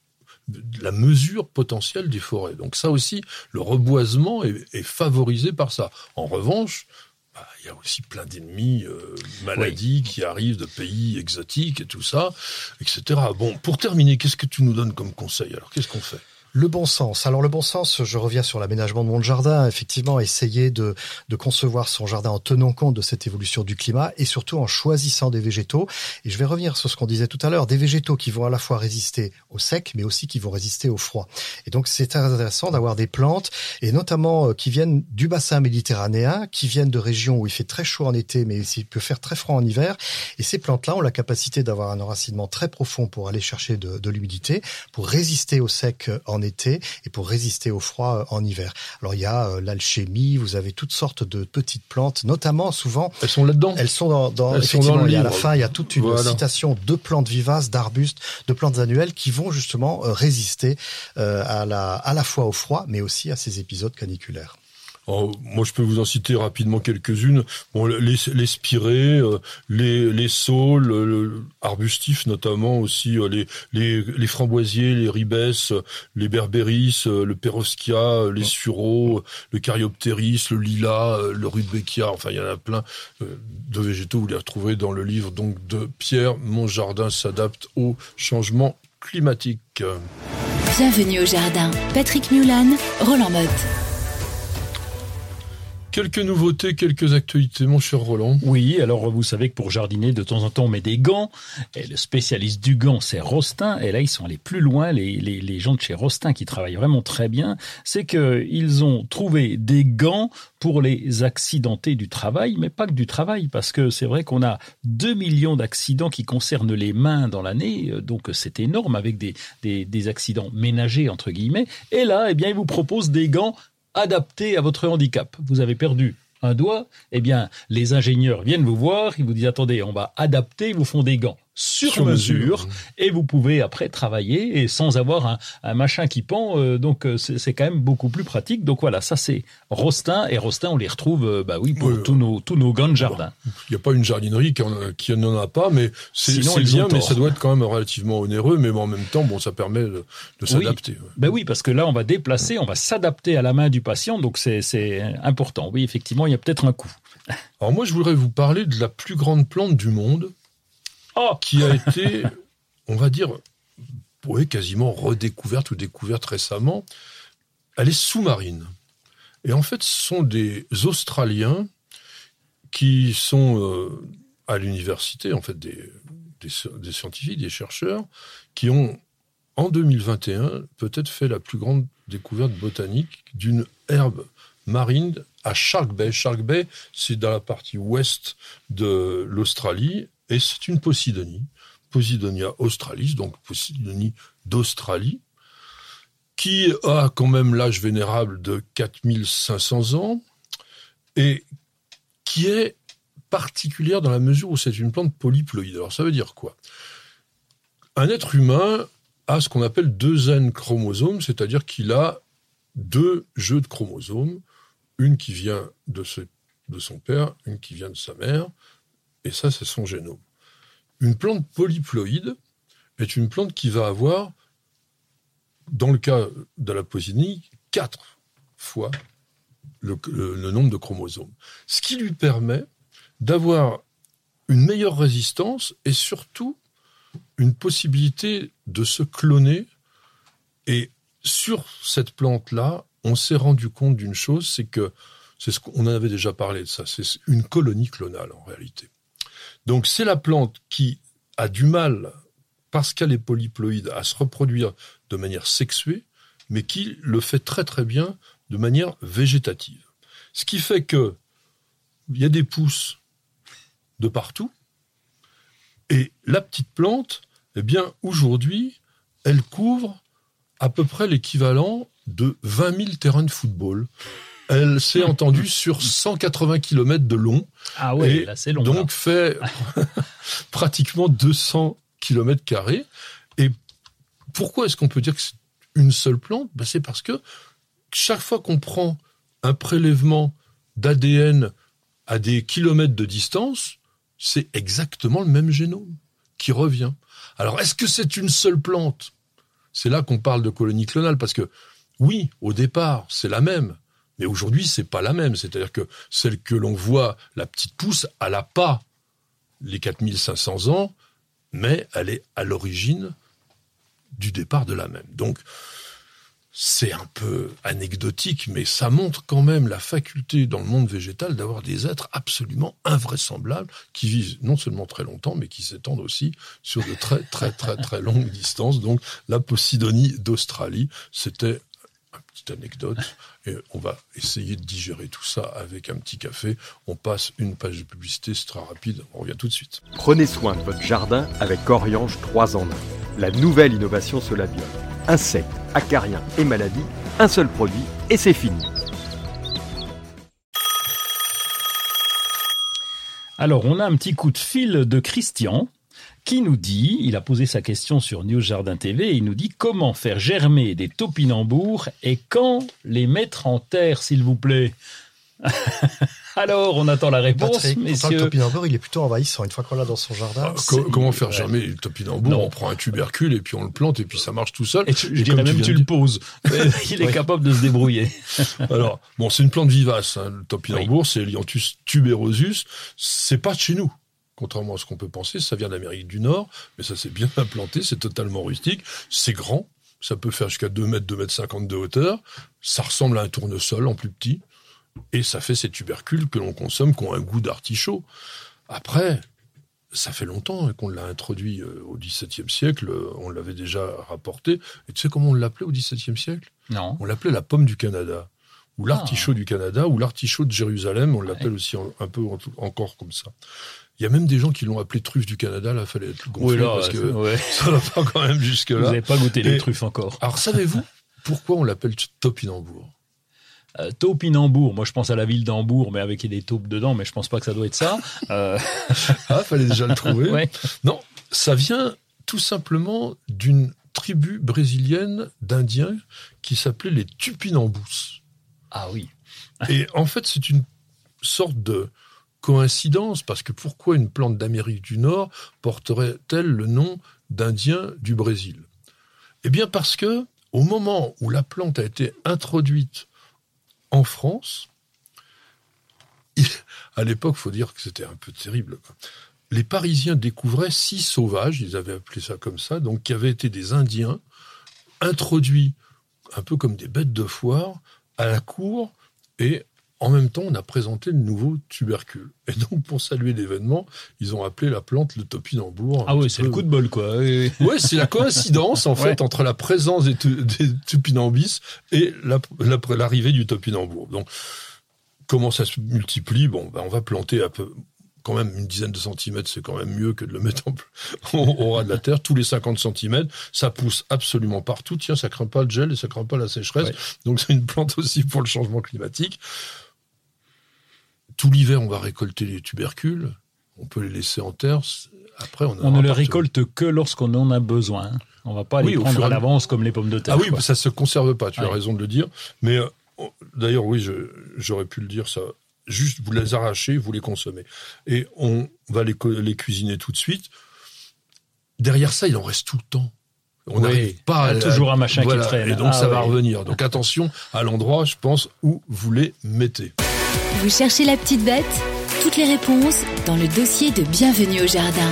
la mesure potentielle des forêts. Donc ça aussi, le reboisement est, favorisé par ça. En revanche, bah, il y a aussi plein d'ennemis, euh, maladies qui arrivent de pays exotiques et tout ça, etc. Bon, pour terminer, qu'est-ce que tu nous donnes comme conseil? Alors, qu'est-ce qu'on fait? Le bon sens. Alors le bon sens, je reviens sur l'aménagement de mon jardin. Effectivement, essayer de, concevoir son jardin en tenant compte de cette évolution du climat et surtout en choisissant des végétaux. Et je vais revenir sur ce qu'on disait tout à l'heure, des végétaux qui vont à la fois résister au sec, mais aussi qui vont résister au froid. Et donc c'est intéressant d'avoir des plantes, et notamment euh, qui viennent du bassin méditerranéen, qui viennent de régions où il fait très chaud en été, mais il peut faire très froid en hiver. Et ces plantes-là ont la capacité d'avoir un enracinement très profond pour aller chercher de, de l'humidité, pour résister au sec en en et pour résister au froid euh, en hiver. Alors il y a euh, l'alchimie, vous avez toutes sortes de petites plantes, notamment souvent. Elles sont là-dedans. Elles sont dans, dans effectivement. il y a à la fin, il y a toute une citation de plantes vivaces, d'arbustes, de plantes annuelles qui vont justement euh, résister à la à la fois au froid, mais aussi à ces épisodes caniculaires. Oh, moi, je peux vous en citer rapidement quelques-unes. Bon, les, les spirées, euh, les, les saules, arbustifs notamment aussi, euh, les, les, les, framboisiers, les ribes, les berbéris, euh, le peroskia, les sureaux, le caryoptéris, le lilas, le rudbeckia. Enfin, il y en a plein de végétaux. Vous les retrouverez dans le livre donc de Pierre. Mon jardin s'adapte au changement climatique. Bienvenue au jardin. Patrick Mulan, Roland Motte. Quelques nouveautés, quelques actualités, mon cher Roland. Oui, alors vous savez que pour jardiner, de temps en temps, on met des gants. Et le spécialiste du gant, c'est Rostin. Et là, ils sont allés plus loin, les, gens de chez Rostin, qui travaillent vraiment très bien. C'est qu'ils ont trouvé des gants pour les accidentés du travail, mais pas que du travail, parce que c'est vrai qu'on a 2 millions d'accidents qui concernent les mains dans l'année, donc c'est énorme avec des, des, des accidents ménagers, entre guillemets. Et là, eh bien, ils vous proposent des gants adapté à votre handicap. Vous avez perdu un doigt, eh bien, les ingénieurs viennent vous voir, ils vous disent attendez, on va adapter, ils vous font des gants sur, mesure, et vous pouvez après travailler et sans avoir un, un machin qui pend. Euh, donc euh, c'est quand même beaucoup plus pratique. Donc voilà, ça c'est Rostin et Rostin on les retrouve euh, bah oui pour tous nos tous nos gants de jardin. Il n'y a pas une jardinerie qui, n'en a pas, mais c'est bien, mais ça doit être quand même relativement onéreux. Mais en même temps, bon, ça permet de, s'adapter. Oui. Ben oui, parce que là on va déplacer, on va s'adapter à la main du patient, donc c'est important. Oui, effectivement, il y a peut-être un coût. Alors moi, je voudrais vous parler de la plus grande plante du monde. Qui a été, on va dire, oui, quasiment redécouverte ou découverte récemment. Elle est sous-marine. Et en fait, ce sont des Australiens qui sont euh, à l'université, en fait, des, scientifiques, des chercheurs, qui ont, en 2021, peut-être fait la plus grande découverte botanique d'une herbe marine à Shark Bay. Shark Bay, c'est dans la partie ouest de l'Australie et c'est une Posidonie, Posidonia australis, donc Posidonie d'Australie, qui a quand même l'âge vénérable de 4500 ans et qui est particulière dans la mesure où c'est une plante polyploïde. Alors ça veut dire quoi? Un être humain a ce qu'on appelle deux N chromosomes, c'est-à-dire qu'il a deux jeux de chromosomes. Une qui vient de, de son père, une qui vient de sa mère, et ça, c'est son génome. Une plante polyploïde est une plante qui va avoir, dans le cas de la posynie, quatre fois le, nombre de chromosomes. Ce qui lui permet d'avoir une meilleure résistance et surtout une possibilité de se cloner. Et sur cette plante-là, on s'est rendu compte d'une chose, c'est que c'est ce qu'on en avait déjà parlé de ça, c'est une colonie clonale en réalité. Donc c'est la plante qui a du mal, parce qu'elle est polyploïde, à se reproduire de manière sexuée, mais qui le fait très très bien de manière végétative. Ce qui fait que il y a des pousses de partout, et la petite plante, eh bien aujourd'hui, elle couvre à peu près l'équivalent de 20 000 terrains de football. Elle s'est entendue sur 180 km de long. Ah ouais, là c'est long. Donc fait *laughs* pratiquement 200 km carrés. Et pourquoi est-ce qu'on peut dire que c'est une seule plante? Ben C'est parce que chaque fois qu'on prend un prélèvement d'ADN à des kilomètres de distance, c'est exactement le même génome qui revient. Alors est-ce que c'est une seule plante? C'est là qu'on parle de colonie clonale parce que oui, au départ, c'est la même. Mais aujourd'hui, c'est pas la même. C'est-à-dire que celle que l'on voit, la petite pousse, elle n'a pas les 4500 ans, mais elle est à l'origine du départ de la même. Donc, c'est un peu anecdotique, mais ça montre quand même la faculté dans le monde végétal d'avoir des êtres absolument invraisemblables qui vivent non seulement très longtemps, mais qui s'étendent aussi sur de très très très très longues *laughs* distances. Donc la Posidonie d'Australie, c'était petite anecdote. Et on va essayer de digérer tout ça avec un petit café. On passe une page de publicité, c'est très rapide. On revient tout de suite. Prenez soin de votre jardin avec Oriange 3 en 1. La nouvelle innovation Solabium insectes, acariens et maladies, un seul produit et c'est fini. Alors, on a un petit coup de fil de Christian qui nous dit, il a posé sa question sur News Jardin TV, et il nous dit comment faire germer des topinambours et quand les mettre en terre, s'il vous plaît. *laughs* Alors, on attend la réponse, Patrick, messieurs. Le topinambour, il est plutôt envahissant. Une fois qu'on l'a dans son jardin. Ah, comment faire germer le topinambour On prend un tubercule et puis on le plante et puis ça marche tout seul. Et, je dirais même tu, le poses. *laughs* *laughs* il est capable de se débrouiller. Alors, bon, c'est une plante vivace. Hein, le topinambour, c'est Lianthus tuberosus. C'est pas de chez nous. Contrairement à ce qu'on peut penser, ça vient d'Amérique du Nord, mais ça s'est bien *laughs* implanté, c'est totalement rustique, c'est grand, ça peut faire jusqu'à 2 mètres, 2 mètres 50 de hauteur, ça ressemble à un tournesol en plus petit, et ça fait ces tubercules que l'on consomme qui ont un goût d'artichaut. Après, ça fait longtemps qu'on l'a introduit euh, au XVIIe siècle, euh, on l'avait déjà rapporté. Et tu sais comment on l'appelait au XVIIe siècle? Non. On l'appelait la pomme du Canada, ou l'artichaut ah. du Canada, ou l'artichaut de Jérusalem, on l'appelle aussi un peu encore comme ça. Il y a même des gens qui l'ont appelé truffe du Canada, là, fallait être gonflé parce que *laughs* ça va pas quand même jusque là. Vous n'avez pas goûté les truffes encore. Alors savez-vous *laughs* pourquoi on l'appelle topinambour? Euh, Topinambour, moi je pense à la ville d'Hambourg, mais avec des taupes dedans, mais je pense pas que ça doit être ça. *laughs* Euh... ah, fallait déjà le trouver. Non, ça vient tout simplement d'une tribu brésilienne d'Indiens qui s'appelait les Tupinambous. Ah oui. Et en fait, c'est une sorte de coïncidence, parce que pourquoi une plante d'Amérique du Nord porterait-elle le nom d'Indien du Brésil? Eh bien parce que au moment où la plante a été introduite en France, à l'époque, faut dire que c'était un peu terrible. Les Parisiens découvraient six sauvages, ils avaient appelé ça comme ça, donc qui avaient été des Indiens introduits un peu comme des bêtes de foire à la cour et en même temps, on a présenté le nouveau tubercule. Et donc, pour saluer l'événement, ils ont appelé la plante le topinambour. Ah oui, c'est le coup de bol, quoi. *laughs* Oui, c'est la coïncidence, en fait, entre la présence des, tupinambis et l'arrivée du topinambour. Donc, comment ça se multiplie? Bon, ben, on va planter un peu, quand même une dizaine de centimètres, c'est quand même mieux que de le mettre en, *laughs* au ras de la terre. Tous les 50 centimètres, ça pousse absolument partout. Tiens, ça craint pas le gel et ça craint pas la sécheresse. Donc c'est une plante aussi pour le changement climatique tout l'hiver, on va récolter les tubercules. On peut les laisser en terre. Après, on, on ne les récolte que lorsqu'on en a besoin. On va pas les prendre à l'avance comme les pommes de terre. Ah oui, ça se conserve pas. Tu as raison de le dire. Mais euh, d'ailleurs, oui, j'aurais pu le dire ça. Juste, vous les arrachez, vous les consommez. Et on va les, les cuisiner tout de suite. Derrière ça, il en reste tout le temps. On n'arrive pas à, toujours un machin qui traîne. Et donc ah ça va revenir. Donc attention à l'endroit, je pense, où vous les mettez. Vous cherchez la petite bête Toutes les réponses dans le dossier de Bienvenue au jardin.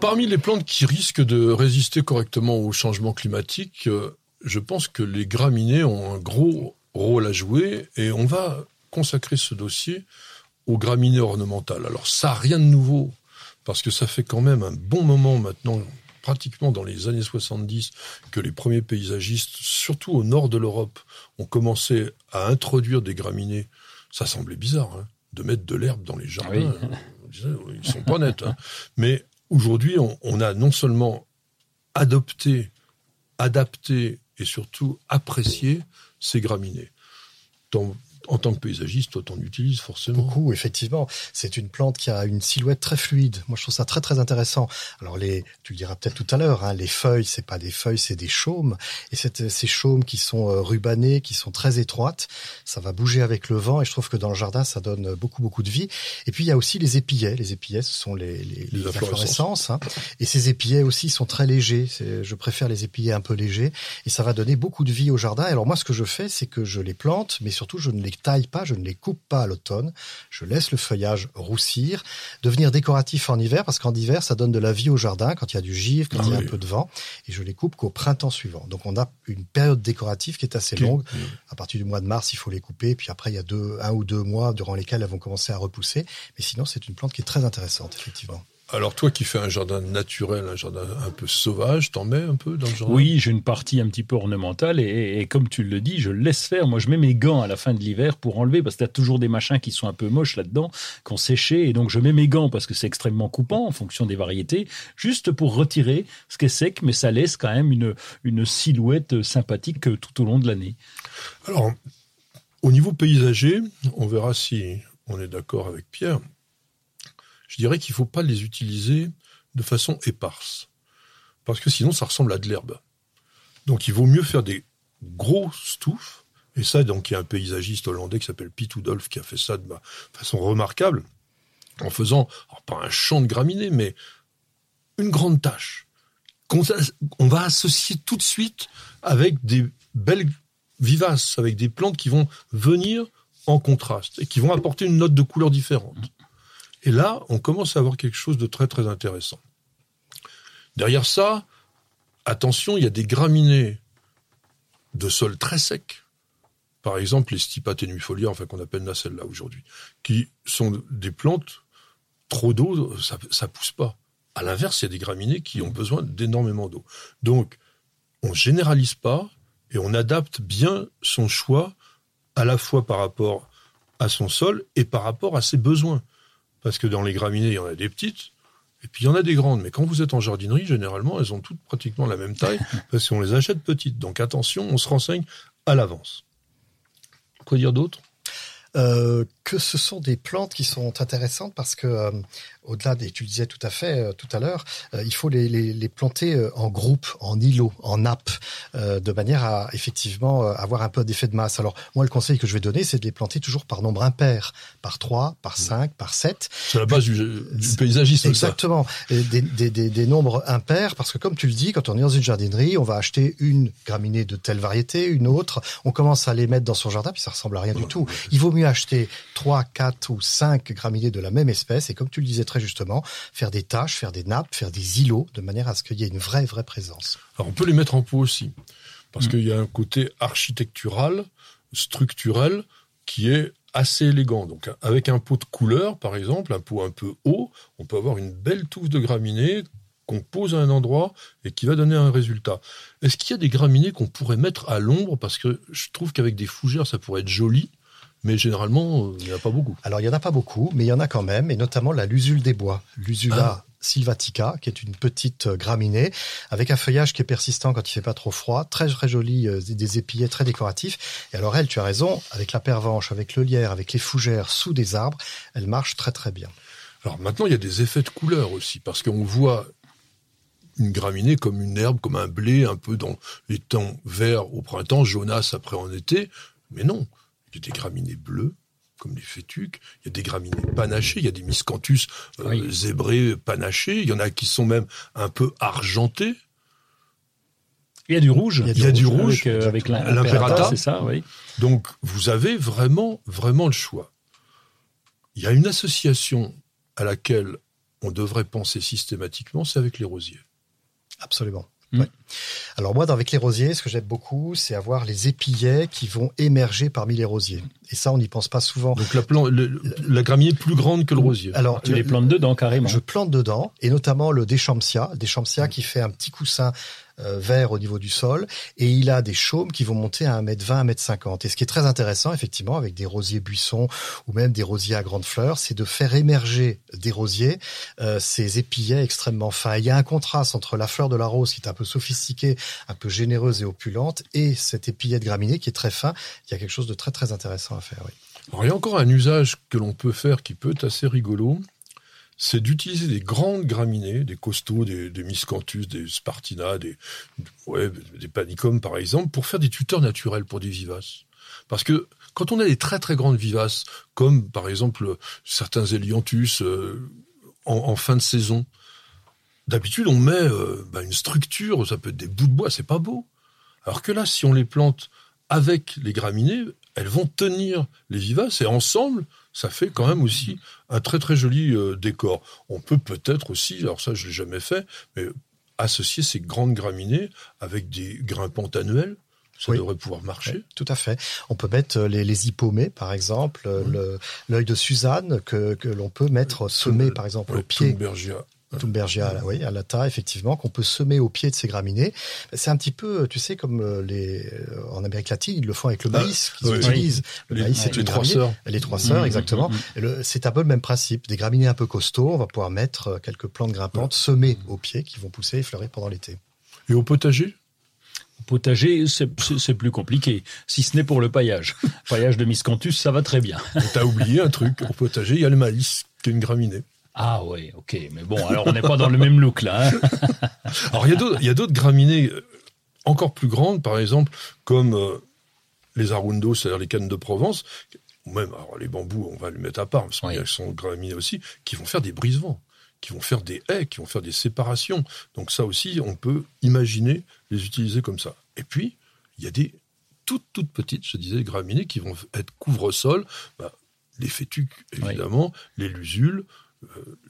Parmi les plantes qui risquent de résister correctement au changement climatique, euh, je pense que les graminées ont un gros rôle à jouer et on va consacrer ce dossier aux graminées ornementales. Alors ça rien de nouveau parce que ça fait quand même un bon moment maintenant, pratiquement dans les années 70, que les premiers paysagistes, surtout au nord de l'Europe, ont commencé à introduire des graminées. Ça semblait bizarre, hein, de mettre de l'herbe dans les jardins. Ils sont pas nets. Hein. Mais aujourd'hui, on, on, a non seulement adopté, adapté et surtout apprécié ces graminées. Dans en tant que paysagiste, toi, t'en utilises forcément. Beaucoup, effectivement. C'est une plante qui a une silhouette très fluide. Moi, je trouve ça très, très intéressant. Alors, les, tu le diras peut-être tout à l'heure, hein, les feuilles, c'est pas des feuilles, c'est des chaumes. Et ces chaumes qui sont euh, rubanées, qui sont très étroites, ça va bouger avec le vent. Et je trouve que dans le jardin, ça donne beaucoup, beaucoup de vie. Et puis, il y a aussi les épillets. Les épillets, ce sont les, les, les, inflorescences. Hein. Et ces épillets aussi sont très légers. Je préfère les épillets un peu légers. Et ça va donner beaucoup de vie au jardin. alors, moi, ce que je fais, c'est que je les plante, mais surtout, je ne les taille pas, je ne les coupe pas à l'automne, je laisse le feuillage roussir, devenir décoratif en hiver, parce qu'en hiver, ça donne de la vie au jardin quand il y a du givre, quand il y a un peu de vent, et je les coupe qu'au printemps suivant. Donc on a une période décorative qui est assez longue. À partir du mois de mars, il faut les couper, puis après, il y a deux, un ou deux mois durant lesquels elles vont commencer à repousser. Mais sinon, c'est une plante qui est très intéressante, effectivement. Alors toi qui fais un jardin naturel, un jardin un peu sauvage, t'en mets un peu dans le jardin? Oui, j'ai une partie un petit peu ornementale et, comme tu le dis, je laisse faire. Moi, je mets mes gants à la fin de l'hiver pour enlever parce que t'as toujours des machins qui sont un peu moches là-dedans, qu'on séché et donc je mets mes gants parce que c'est extrêmement coupant en fonction des variétés, juste pour retirer ce qui est sec, mais ça laisse quand même une, une silhouette sympathique tout au long de l'année. Alors, au niveau paysager, on verra si on est d'accord avec Pierre je dirais qu'il ne faut pas les utiliser de façon éparse. Parce que sinon, ça ressemble à de l'herbe. Donc, il vaut mieux faire des gros stouffes. Et ça, donc, il y a un paysagiste hollandais qui s'appelle Piet Oudolf qui a fait ça de façon remarquable, en faisant, pas un champ de graminées, mais une grande tâche qu'on va associer tout de suite avec des belles vivaces, avec des plantes qui vont venir en contraste et qui vont apporter une note de couleur différente. Et là, on commence à avoir quelque chose de très très intéressant. Derrière ça, attention, il y a des graminées de sol très sec. Par exemple, les stipa tenuifolia, enfin qu'on appelle nacella aujourd'hui, qui sont des plantes trop d'eau, ça, ça pousse pas. À l'inverse, il y a des graminées qui ont besoin d'énormément d'eau. Donc, on généralise pas et on adapte bien son choix à la fois par rapport à son sol et par rapport à ses besoins. Parce que dans les graminées, il y en a des petites, et puis il y en a des grandes. Mais quand vous êtes en jardinerie, généralement, elles ont toutes pratiquement la même taille, *laughs* parce qu'on les achète petites. Donc attention, on se renseigne à l'avance. Quoi dire d'autre? Euh, que ce sont des plantes qui sont intéressantes parce que euh, au-delà des, tu le disais tout à fait euh, tout à l'heure, euh, il faut les, les, les, planter en groupe, en îlot, en nappe, de manière à effectivement avoir un peu d'effet de masse. Alors moi, le conseil que je vais donner, c'est de les planter toujours par nombre impair, par 3, par 5, par 7. C'est la base du, du paysagisme. Exactement. Des, des, des, des, nombres impairs, parce que comme tu le dis, quand on est dans une jardinerie, on va acheter une graminée de telle variété, une autre, on commence à les mettre dans son jardin, puis ça ressemble à rien du tout. Il vaut mieux acheter 3, 4 ou 5 graminées de la même espèce, et comme tu le disais très justement, faire des tâches, faire des nappes, faire des îlots, de manière à ce qu'il y ait une vraie, vraie présence. Alors on peut les mettre en pot aussi, parce mm. qu'il y a un côté architectural, structurel, qui est assez élégant. Donc avec un pot de couleur, par exemple, un pot un peu haut, on peut avoir une belle touffe de graminées qu'on pose à un endroit et qui va donner un résultat. Est-ce qu'il y a des graminées qu'on pourrait mettre à l'ombre? Parce que je trouve qu'avec des fougères, ça pourrait être joli mais généralement, euh, il n'y en a pas beaucoup. Alors, il n'y en a pas beaucoup, mais il y en a quand même, et notamment la lusule des bois, l'usula ah. sylvatica, qui est une petite euh, graminée, avec un feuillage qui est persistant quand il fait pas trop froid, très très joli, euh, des épillets très décoratifs. Et alors elle, tu as raison, avec la pervenche, avec le lierre, avec les fougères sous des arbres, elle marche très très bien. Alors maintenant, il y a des effets de couleur aussi, parce qu'on voit une graminée comme une herbe, comme un blé, un peu dans les temps verts au printemps, jaunasse après en été. Mais non, il y a des graminées bleues, comme les fétuques, il y a des graminées panachées, il y a des miscanthus euh, Oui. zébrés panachés, il y en a qui sont même un peu argentés. Il y a du rouge. Il y a du rouge, Avec, euh, avec l'impérata, c'est ça, oui. Donc vous avez vraiment, vraiment le choix. Il y a une association à laquelle on devrait penser systématiquement, c'est avec les rosiers. Absolument. Mm. Ouais. Alors moi, avec les rosiers, ce que j'aime beaucoup, c'est avoir les épillets qui vont émerger parmi les rosiers. Et ça, on n'y pense pas souvent. Donc la, plan- le- la graminée est plus grande que le rosier. Alors, Tu le- les plantes dedans carrément. Je plante dedans, et notamment le Deschampsia, Deschampsia qui fait un petit coussin vert au niveau du sol, et il a des chaumes qui vont monter à 1m20, 1m50. Et ce qui est très intéressant, effectivement, avec des rosiers buissons ou même des rosiers à grandes fleurs, c'est de faire émerger des rosiers euh, ces épillets extrêmement fins. Il y a un contraste entre la fleur de la rose qui est un peu sophistiquée, un peu généreuse et opulente, et cet épillet de graminées qui est très fin. Il y a quelque chose de très très intéressant à faire. Il y a encore un usage que l'on peut faire qui peut être assez rigolo, c'est d'utiliser des grandes graminées, des costauds, des, miscanthus, des spartina, des, panicums par exemple, pour faire des tuteurs naturels pour des vivaces. Parce que quand on a des très très grandes vivaces, comme par exemple certains hélianthus euh, en, en fin de saison, d'habitude on met euh, bah, une structure, ça peut être des bouts de bois, c'est pas beau. Alors que là, si on les plante avec les graminées, elles vont tenir les vivaces et ensemble, ça fait quand même aussi un très très joli euh, décor. On peut peut-être aussi, alors ça je l'ai jamais fait, mais associer ces grandes graminées avec des grimpantes annuelles, ça Oui. devrait pouvoir marcher. Tout à fait. On peut mettre euh, les, les hippomées, par exemple, euh, le- l'œil de Suzanne que, que l'on peut mettre semé, par exemple, au pied. Thunbergia. Oui, à l'ata, effectivement, qu'on peut semer au pied de ces graminées. C'est un petit peu, tu sais, comme euh, les euh, en Amérique latine, ils le font avec le Ah, maïs qu'ils oui. utilisent. Le Les- maïs, c'est les une trois graminée. sœurs. Les trois sœurs, Mhm, exactement. Et le- C'est un peu le même principe. Des graminées un peu costauds, on va pouvoir mettre euh, quelques plantes grimpantes semées au pied qui vont pousser et fleurir pendant l'été. Et au potager? Au Potager, c'est plus compliqué, si ce n'est pour le paillage. *laughs* paillage de miscanthus, ça va très bien. T'as oublié un truc. Au potager, il y a le maïs, qui est une graminée. Ah oui, ok, mais bon, alors on n'est pas dans le même look là. hein. *laughs* Alors il y a d'autres- graminées euh, encore plus grandes, par exemple, comme euh, les arundos, c'est-à-dire les cannes de Provence, ou même alors, les bambous, on va les mettre à part, parce Oui. qu'elles sont graminées aussi, qui vont faire des brisements, qui vont faire des haies, qui vont faire des séparations. Donc ça aussi, on peut imaginer les utiliser comme ça. Et puis, il y a des toutes, toutes petites, je disais, graminées qui vont être couvre-sol, bah, les fétuques, évidemment, les lusules,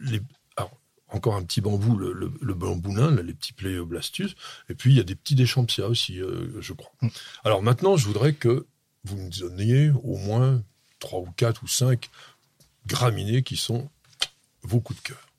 les... alors, encore un petit bambou, le, le, le bambou nain, là, les petits pléoblastus, et puis il y a des petits déchampsia aussi, euh, je crois. Mm. Alors maintenant, je voudrais que vous me donniez au moins trois ou quatre ou cinq graminées qui sont vos coups de cœur.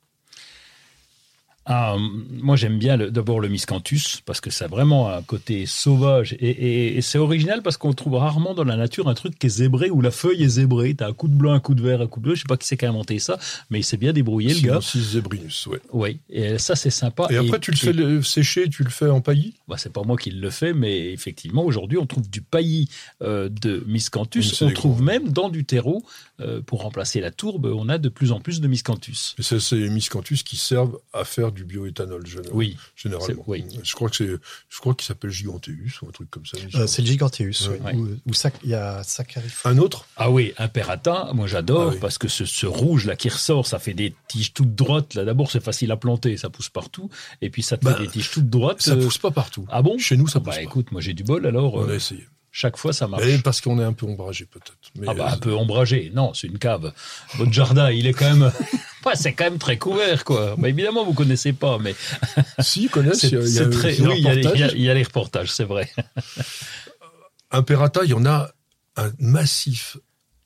Ah, moi, j'aime bien d'abord le miscanthus parce que ça a vraiment un côté sauvage et, et- et c'est original parce qu'on trouve rarement dans la nature un truc qui est zébré où la feuille est zébrée. T'as un coup de blanc, un coup de vert, un coup de bleu. Je sais pas qui c'est qui a inventé ça, mais il s'est bien débrouillé le gars. Sinosis zebrinus, ouais. Oui, et ça c'est sympa. Et après, tu le fais le- sécher, tu le fais en paillis? Bah, c'est pas moi qui le fais, mais effectivement, aujourd'hui, on trouve du paillis euh, de miscanthus. c'est On trouve même dans du terreau, euh, pour remplacer la tourbe, on a de plus en plus de miscanthus. Et c'est c'est les miscanthus qui servent à faire du bioéthanol, Oui, généralement. oui. Je crois que c'est, je crois qu'il s'appelle Giganteus ou un truc comme ça. Euh, c'est le Giganteus, Ouais. oui, sac- il y a Saccharif. un autre? Ah oui, Imperata, moi j'adore Ah oui. parce que ce, ce rouge là qui ressort, ça fait des tiges toutes droites. Là d'abord c'est facile à planter, ça pousse partout, et puis ça te Bah, fait des tiges toutes droites. Ça euh, pousse pas partout. Ah bon? Chez nous, ça Bah pousse pas. écoute, moi j'ai du bol alors. On euh, a essayé. Chaque fois ça marche. Mais parce qu'on est un peu ombragé peut-être. Mais Ah bah un euh, peu ombragé. Non, c'est une cave. Votre jardin, il est quand même. *laughs* Ouais, c'est quand même très couvert, quoi. Bah, évidemment, vous connaissez pas, mais *laughs* si, ils connaissent. il y a- très. Oui, il y, a, y a- y a les reportages, c'est vrai. Imperata, il y en a un massif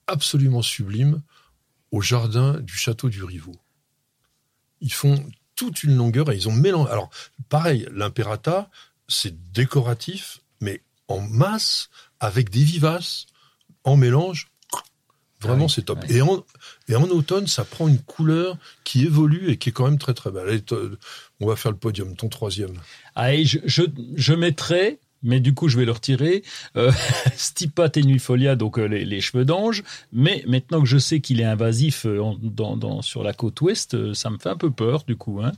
absolument sublime au jardin du château du Rivaux. Ils font toute une longueur et ils ont mélangé. Alors, pareil, l'imperata, c'est décoratif, en masse, avec des vivaces, en mélange. Vraiment, Ah oui, c'est top. Et, en, et en automne, ça prend une couleur qui évolue et qui est quand même très très belle. Allez, on va faire le podium, ton troisième. Allez, je, je, je mettrais mais du coup je vais le retirer. Euh, *laughs* Stipa tenuifolia, donc euh, les, les, cheveux d'ange. Mais maintenant que je sais qu'il est invasif euh, dans, dans, sur la côte ouest, euh, ça me fait un peu peur du coup. Hein.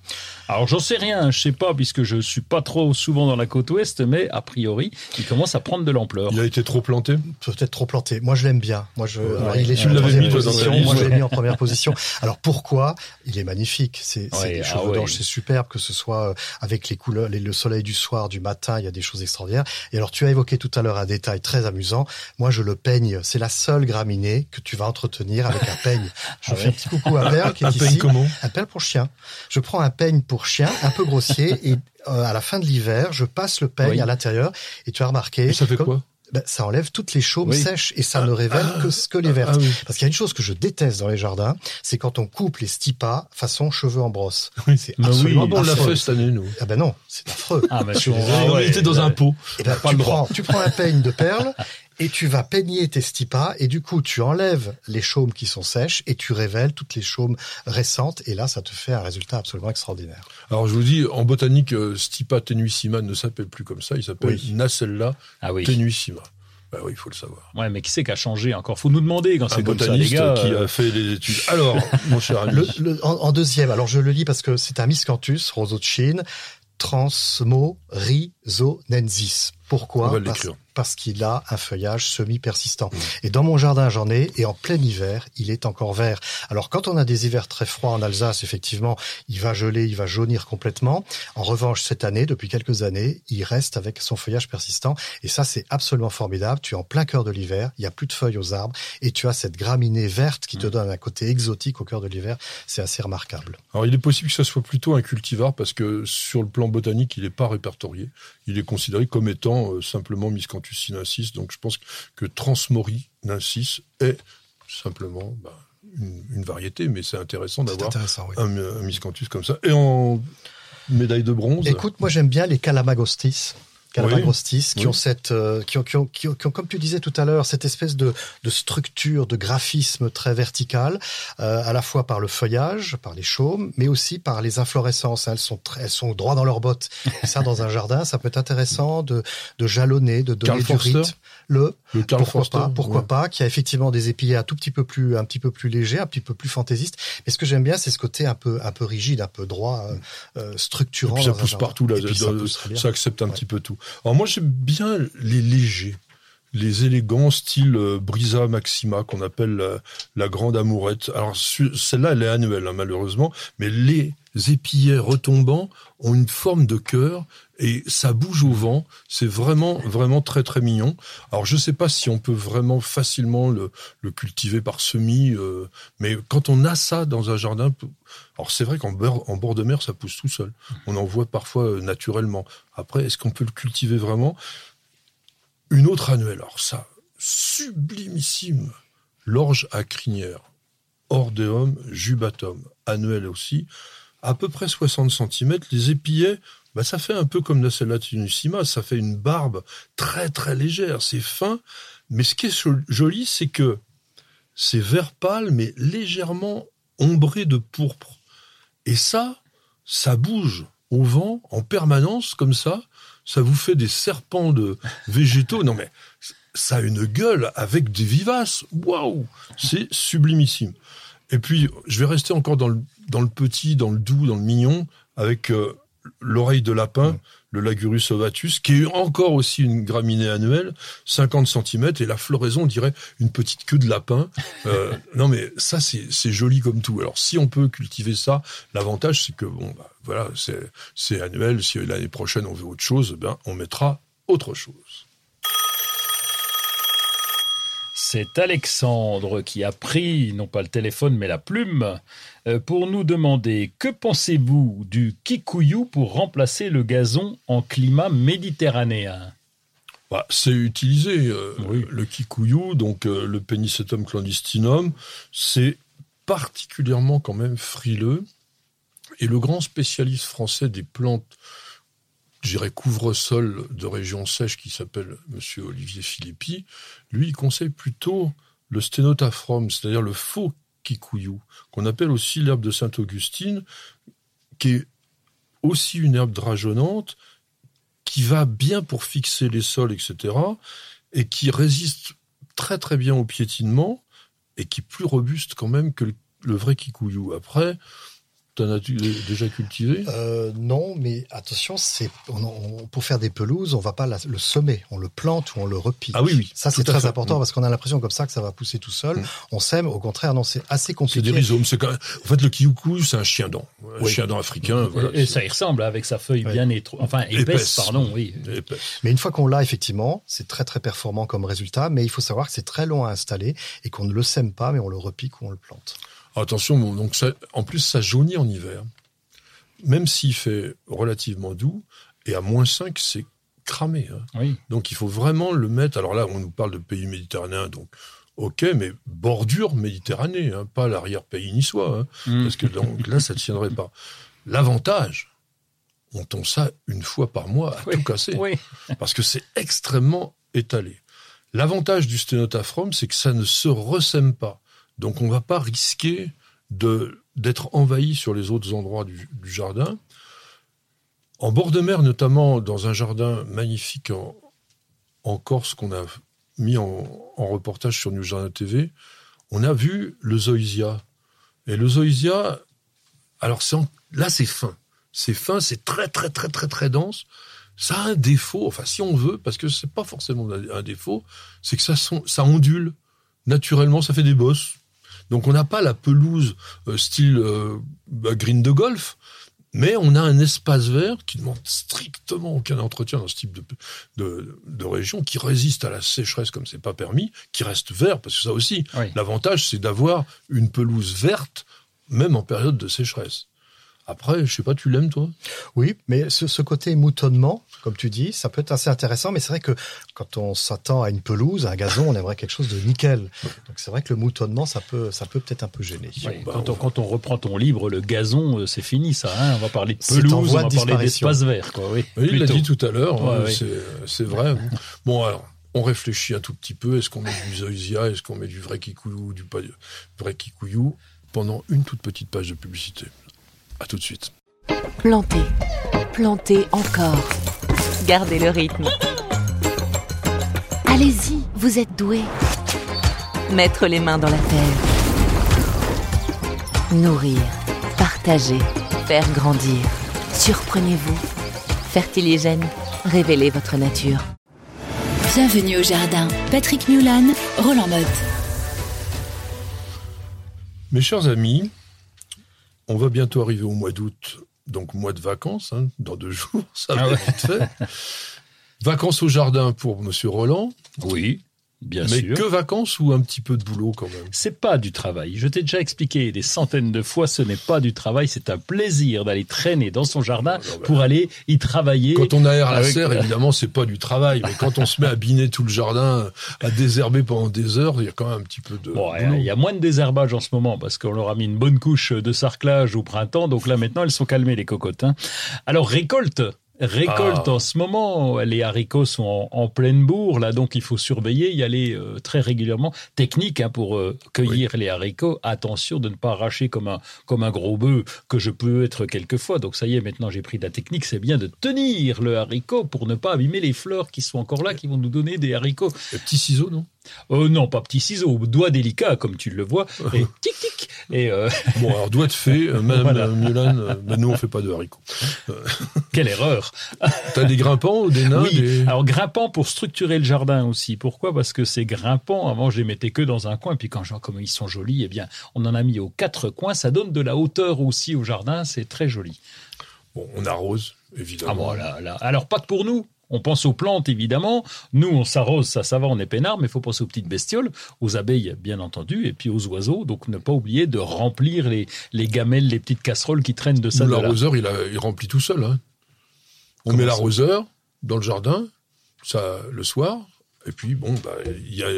Alors j'en sais rien, je sais pas puisque je suis pas trop souvent dans la côte ouest, mais a priori il commence à prendre de l'ampleur. Il a été trop planté Peut-être trop planté. Moi je l'aime bien. Moi je, Ouais. alors, il est sur la troisième position. Moi je l'ai mis en *laughs* première position. Alors pourquoi? Il est magnifique. C'est Ouais, des ah cheveux ouais. d'ange, c'est superbe que ce soit avec les couleurs, les- le soleil du soir, du matin. Il y a des choses extraordinaires. Et alors tu as évoqué tout à l'heure un détail très amusant. Moi je le peigne. C'est la seule graminée que tu vas entretenir avec un peigne. *laughs* Je Ah fais ouais. un petit coucou à Perle qui est Un peigne comment Un peigne pour chien. Je prends un peigne pour chien, un peu grossier, et euh, à la fin de l'hiver, je passe le peigne Oui. à l'intérieur. Et tu as remarqué, Et ça fait comme- quoi? Ben, ça enlève toutes les chaumes Oui. sèches et ça ne révèle que, que les vertes. Ah oui. Parce qu'il y a une chose que je déteste dans les jardins, c'est quand on coupe les stipas façon cheveux en brosse. Oui. C'est Mais absolument oui, Ah bon, on l'a affreux. fait cette année, nous. Ah ben non, c'est affreux. Ah, mais Je suis tu- désolé. ah on était dans un pot. Eh ben, pas tu, le droit. prends, tu prends un peigne de perles et tu vas peigner tes stipas et du coup tu enlèves les chaumes qui sont sèches et tu révèles toutes les chaumes récentes et là ça te fait un résultat absolument extraordinaire. Alors je vous dis, en botanique, euh, Stipa tenuissima ne s'appelle plus comme ça, il s'appelle Oui. Nacella Ah oui. tenuissima. Bah oui, il faut le savoir. Ouais, mais qui c'est qui a changé encore? Faut nous demander quand c'est comme ça, les botaniste gars. qui a fait les études. Alors, *laughs* mon cher ami, Le, le- en, en deuxième, alors je le lis parce que c'est un miscanthus, roseau de Chine, transmorizonensis. Pourquoi? On va Parce, l'écrire. Parce qu'il a un feuillage semi-persistant. Et dans mon jardin, j'en ai, et en plein hiver, il est encore vert. Alors quand on a des hivers très froids en Alsace, effectivement, il va geler, il va jaunir complètement. En revanche, cette année, depuis quelques années, il reste avec son feuillage persistant. Et ça, c'est absolument formidable. Tu es en plein cœur de l'hiver, il y a plus de feuilles aux arbres, et tu as cette graminée verte qui te donne un côté exotique au cœur de l'hiver. C'est assez remarquable. alors il est possible que ça soit plutôt un cultivar parce que sur le plan botanique, il n'est pas répertorié. Il est considéré comme étant euh, simplement Miscanthus Donc je pense que Transmorinensis est simplement bah, une, une variété, mais c'est intéressant d'avoir oui. un, un Miscanthus comme ça. Et en médaille de bronze, Écoute, moi j'aime bien les calamagostis. Calamagostis, qui Oui. ont cette, euh, qui ont, qui ont, qui ont, qui ont, comme tu disais tout à l'heure, cette espèce de, de structure, de graphisme très vertical, euh, à la fois par le feuillage, par les chaumes, mais aussi par les inflorescences. Elles sont très, elles sont droit dans leurs bottes. Et ça, dans un *laughs* jardin, ça peut être intéressant de, de jalonner, de donner du rythme. Le, le pourquoi Forster, pas, pourquoi ouais. pas, qui a effectivement des épillets un tout petit peu plus, un petit peu plus légers, un petit peu plus fantaisistes. Mais ce que j'aime bien, c'est ce côté un peu, un peu rigide, un peu droit, euh, euh, Et structurant. puis ça pousse partout, là, ça ça accepte un Ouais. petit peu tout. Alors moi j'aime bien les légers, les élégants, style euh, Brisa Maxima, qu'on appelle la, la grande amourette. Alors celle-là, elle est annuelle, hein, malheureusement, mais les épillets retombants ont une forme de cœur et ça bouge au vent. C'est vraiment, vraiment très, très mignon. Alors je sais pas si on peut vraiment facilement le, cultiver par semis, euh, mais quand on a ça dans un jardin, alors c'est vrai qu'en bord, de mer, ça pousse tout seul. On en voit parfois euh, naturellement. Après, est-ce qu'on peut le cultiver vraiment? Une autre annuelle, alors ça, sublimissime, l'orge à crinière, ordeum jubatum, annuelle aussi, à peu près 60 cm. Les épillets, bah, ça fait un peu comme Nacella tenuissima, ça fait une barbe très très légère, c'est fin, mais ce qui est jo- joli, c'est que c'est vert pâle, mais légèrement ombré de pourpre. Et ça, ça bouge au vent en permanence comme ça. Ça vous fait des serpents de *laughs* végétaux. Non mais ça a une gueule avec des vivaces. Waouh, c'est sublimissime. Et puis je vais rester encore dans le dans le petit, dans le doux, dans le mignon, avec euh, l'oreille de lapin, le Lagurus ovatus, qui est encore aussi une graminée annuelle, 50 cm, et la floraison, on dirait une petite queue de lapin. *laughs* Euh, non, mais ça, c'est joli comme tout. Alors, si on peut cultiver ça, l'avantage, c'est que, bon, bah, voilà, c'est c'est annuel. Si l'année prochaine, on veut autre chose, ben, on mettra autre chose. C'est Alexandre qui a pris, non pas le téléphone, mais la plume, euh, pour nous demander que pensez-vous du kikuyu pour remplacer le gazon en climat méditerranéen? Bah, c'est utilisé. euh, Oui. Le kikuyu, donc euh, le Penicetum clandestinum, c'est particulièrement quand même frileux. Et le grand spécialiste français des plantes, dirais couvre-sol de régions sèches, qui s'appelle Monsieur Olivier Philippi, lui, il conseille plutôt le sténotaphrome, c'est-à-dire le faux kikuyu, qu'on appelle aussi l'herbe de Sainte-Augustine, qui est aussi une herbe drageonnante, qui va bien pour fixer les sols, etc., et qui résiste très très bien au piétinement, et qui est plus robuste quand même que le, le vrai kikuyu. Après, T'en as-tu déjà cultivé? Euh, Non, mais attention, c'est on, on, pour faire des pelouses, on va pas la, le semer, on le plante ou on le repique. Ah oui, oui. Ça c'est très important parce qu'on a l'impression comme ça que ça va pousser tout seul. Mm. On sème, au contraire, non, c'est assez C'est compliqué. des rhizomes. C'est quand même- En fait, le kikuyu, c'est un chien dent, un Oui. chien dent africain. Voilà, et, ça y ressemble avec sa feuille bien étro... enfin épaisse, Épaisse. pardon, oui. Mais une fois qu'on l'a, effectivement, c'est très très performant comme résultat. Mais il faut savoir que c'est très long à installer et qu'on ne le sème pas, mais on le repique ou on le plante. Attention, bon, donc ça, en plus, ça jaunit en hiver. Même s'il fait relativement doux, et à moins 5, c'est cramé. hein. Oui. Donc il faut vraiment le mettre. Alors là, on nous parle de pays méditerranéens, donc ok, mais bordure Méditerranée, hein, pas l'arrière-pays niçois, hein, Mm. parce que donc, là, ça ne tiendrait pas. L'avantage, on tombe ça une fois par mois à Oui. tout casser, Oui. parce que c'est extrêmement étalé. L'avantage du sténotaphrome, c'est que ça ne se ressème pas. Donc on va pas risquer d'être envahi sur les autres endroits du, jardin. En bord de mer, notamment dans un jardin magnifique en, Corse qu'on a mis en, reportage sur New Jardin TV, on a vu le zoysia. Et le zoysia, alors là c'est fin. C'est fin, c'est très très très très très dense. Ça a un défaut, enfin si on veut, parce que c'est pas forcément un défaut, c'est que ça ondule naturellement, ça fait des bosses. Donc on n'a pas la pelouse euh, style euh, bah, green de golf, mais on a un espace vert qui ne demande strictement aucun entretien dans ce type de, de, de région, qui résiste à la sécheresse comme c'est pas permis, qui reste vert, parce que ça aussi, Oui. l'avantage c'est d'avoir une pelouse verte, même en période de sécheresse. Après, je sais pas, tu l'aimes toi? Oui, mais ce, ce côté moutonnement, comme tu dis, ça peut être assez intéressant, mais c'est vrai que quand on s'attend à une pelouse, à un gazon, on aimerait quelque chose de nickel. Donc c'est vrai que le moutonnement, ça peut, ça peut peut-être un peu gêner. Oui, bah, quand, on on, quand on reprend ton livre, le gazon, euh, c'est fini ça. Hein on va parler de pelouse, on va de parler d'espace vert. Quoi, oui, il l'a dit tout à l'heure, Ouais, hein, ouais. c'est- c'est vrai. bon, alors, on réfléchit un tout petit peu. Est-ce qu'on met du zoysia Est-ce qu'on met du vrai kikuyu ou du pas vrai kikuyu Pendant une toute petite page de publicité? À tout de suite. Plantez, plantez encore. Gardez le rythme. Allez-y, vous êtes doués. Mettre les mains dans la terre. Nourrir, partager, faire grandir. Surprenez-vous. Fertiligène, révélez votre nature. Bienvenue au jardin. Patrick Mulan, Roland Motte. Mes chers amis, on va bientôt arriver au mois d'août, donc mois de vacances, hein, dans deux *laughs* jours, ça va Ah ouais. vite fait. vacances au jardin pour Monsieur Roland, Oui, bien mais sûr. que vacances ou un petit peu de boulot quand même? C'est pas du travail. Je t'ai déjà expliqué des centaines de fois, ce n'est pas du travail, c'est un plaisir d'aller traîner dans son jardin Non, bah, pour aller y travailler. Quand on aère la serre, *laughs* évidemment, c'est pas du travail, mais quand on se met à biner tout le jardin, à désherber pendant des heures, il y a quand même un petit peu de Bon, il y a moins de désherbage en ce moment parce qu'on leur a mis une bonne couche de sarclage au printemps. Donc là, maintenant, elles sont calmées, les cocottes. hein. Alors, récolte. Récolte Ah. en ce moment, les haricots sont en, en pleine bourre, là donc il faut surveiller, y aller euh, très régulièrement. Technique hein, pour euh, cueillir les haricots, attention de ne pas arracher comme un comme un gros bœuf que je peux être quelquefois. Donc ça y est, maintenant j'ai pris de la technique, c'est bien de tenir le haricot pour ne pas abîmer les fleurs qui sont encore là, qui vont nous donner des haricots. Les petits ciseaux, non? Euh, non, pas petit ciseau, doigt délicat comme tu le vois, *laughs* et tic tic. Et euh, *laughs* Bon, alors doigt de fée, euh, Madame Voilà. euh, Mulan, bah, nous on fait pas de haricots. *laughs* quelle erreur *laughs* T'as des grimpants ou des nains Oui, des- alors grimpant pour structurer le jardin aussi. Pourquoi? Parce que ces grimpants, avant je les mettais que dans un coin, puis quand comme ils sont jolis, eh bien on en a mis aux quatre coins. Ça donne de la hauteur aussi au jardin, c'est très joli. Bon, on arrose, Ah évidemment. bon, là, là. Alors pas que pour nous. On pense aux plantes, évidemment. Nous, on s'arrose, ça, ça va, on est peinard, mais il faut penser aux petites bestioles, aux abeilles, bien entendu, et puis aux oiseaux. Donc, ne pas oublier de remplir les, les gamelles, les petites casseroles qui traînent de ça. L'arroseur, il, a- il remplit tout seul. hein. On Comment met l'arroseur dans le jardin, ça le soir, et puis bon, bah, il y a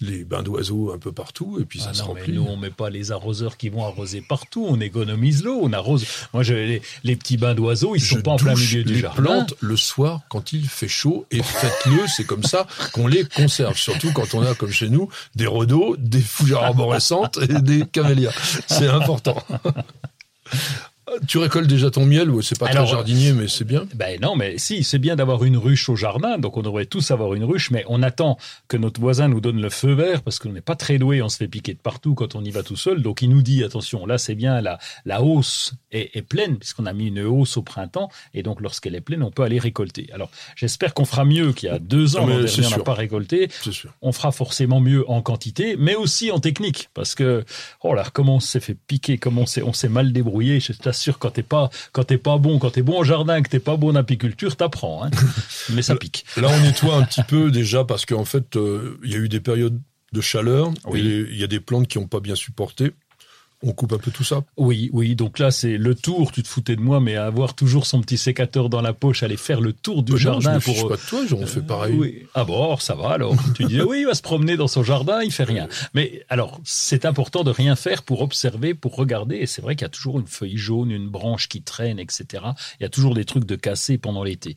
les bains d'oiseaux un peu partout, et puis ça Ah se non, mais remplit. nous, on met pas les arroseurs qui vont arroser partout. On économise l'eau. On arrose. Moi, je, les, les petits bains d'oiseaux, ils Je sont pas en plein milieu du les jardin. plantes le soir quand il fait chaud et faites-le, c'est comme ça qu'on les conserve. Surtout quand on a, comme chez nous, des rhodos, des fougères arborescentes et des camélias. C'est important. Tu récoltes déjà ton miel, ou c'est pas Alors, très jardinier, mais c'est bien. Ben non, mais si, c'est bien d'avoir une ruche au jardin, donc on devrait tous avoir une ruche, mais on attend que notre voisin nous donne le feu vert, parce qu'on n'est pas très doué, on se fait piquer de partout quand on y va tout seul, donc il nous dit, attention, là c'est bien, la, la hausse est, est pleine, puisqu'on a mis une hausse au printemps, et donc lorsqu'elle est pleine, on peut aller récolter. Alors j'espère qu'on fera mieux qu'il y a deux ans, mais l'an dernier, on n'a pas récolté, on fera forcément mieux en quantité, mais aussi en technique, parce que oh là, comment on s'est fait piquer, comment on s'est, on s'est mal débrouillé. Je t'assure, quand t'es pas, quand t'es pas bon, quand t'es bon au jardin, que t'es pas bon en apiculture, t'apprends, hein. *laughs* mais ça pique. Là, on nettoie un petit peu déjà parce qu'en fait, euh, il y a eu des périodes de chaleur. Oui. et les- Il y a des plantes qui n'ont pas bien supporté. On coupe un peu tout ça. Oui, oui. Donc là, c'est le tour. Tu te foutais de moi, mais avoir toujours son petit sécateur dans la poche, aller faire le tour du Euh, non, jardin je me pour. pas de toi, on fait pareil. Oui. Ah bon, alors ça va alors. *laughs* tu dis oui, il va se promener dans son jardin, il fait rien. Mais alors, c'est important de rien faire pour observer, pour regarder. Et c'est vrai qu'il y a toujours une feuille jaune, une branche qui traîne, etc. Il y a toujours des trucs de cassés pendant l'été.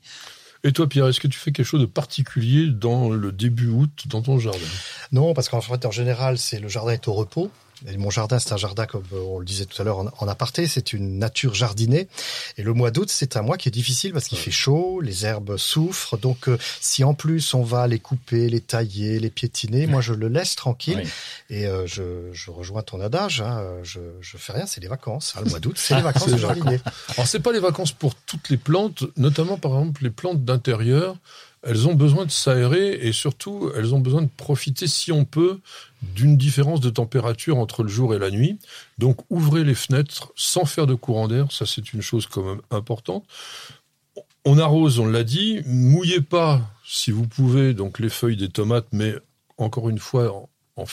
Et toi, Pierre, est-ce que tu fais quelque chose de particulier dans le début août dans ton jardin? Non, parce qu'en fait, en général, c'est le jardin est au repos. Et mon jardin, c'est un jardin, comme on le disait tout à l'heure en, en aparté, c'est une nature jardinée. Et le mois d'août, c'est un mois qui est difficile parce qu'il fait chaud, les herbes souffrent. Donc, euh, si en plus on va les couper, les tailler, les piétiner, moi je le laisse tranquille. Et euh, je, je rejoins ton adage. Hein, je, je fais rien, c'est les vacances. hein, le mois d'août, c'est les *laughs* vacances de jardinier. Alors, c'est pas les vacances pour toutes les plantes, notamment par exemple les plantes d'intérieur. Elles ont besoin de s'aérer et surtout, elles ont besoin de profiter, si on peut, d'une différence de température entre le jour et la nuit. Donc, ouvrez les fenêtres sans faire de courant d'air. Ça, c'est une chose quand même importante. On arrose, on l'a dit. Mouillez pas, si vous pouvez, donc les feuilles des tomates, mais encore une fois, en, en-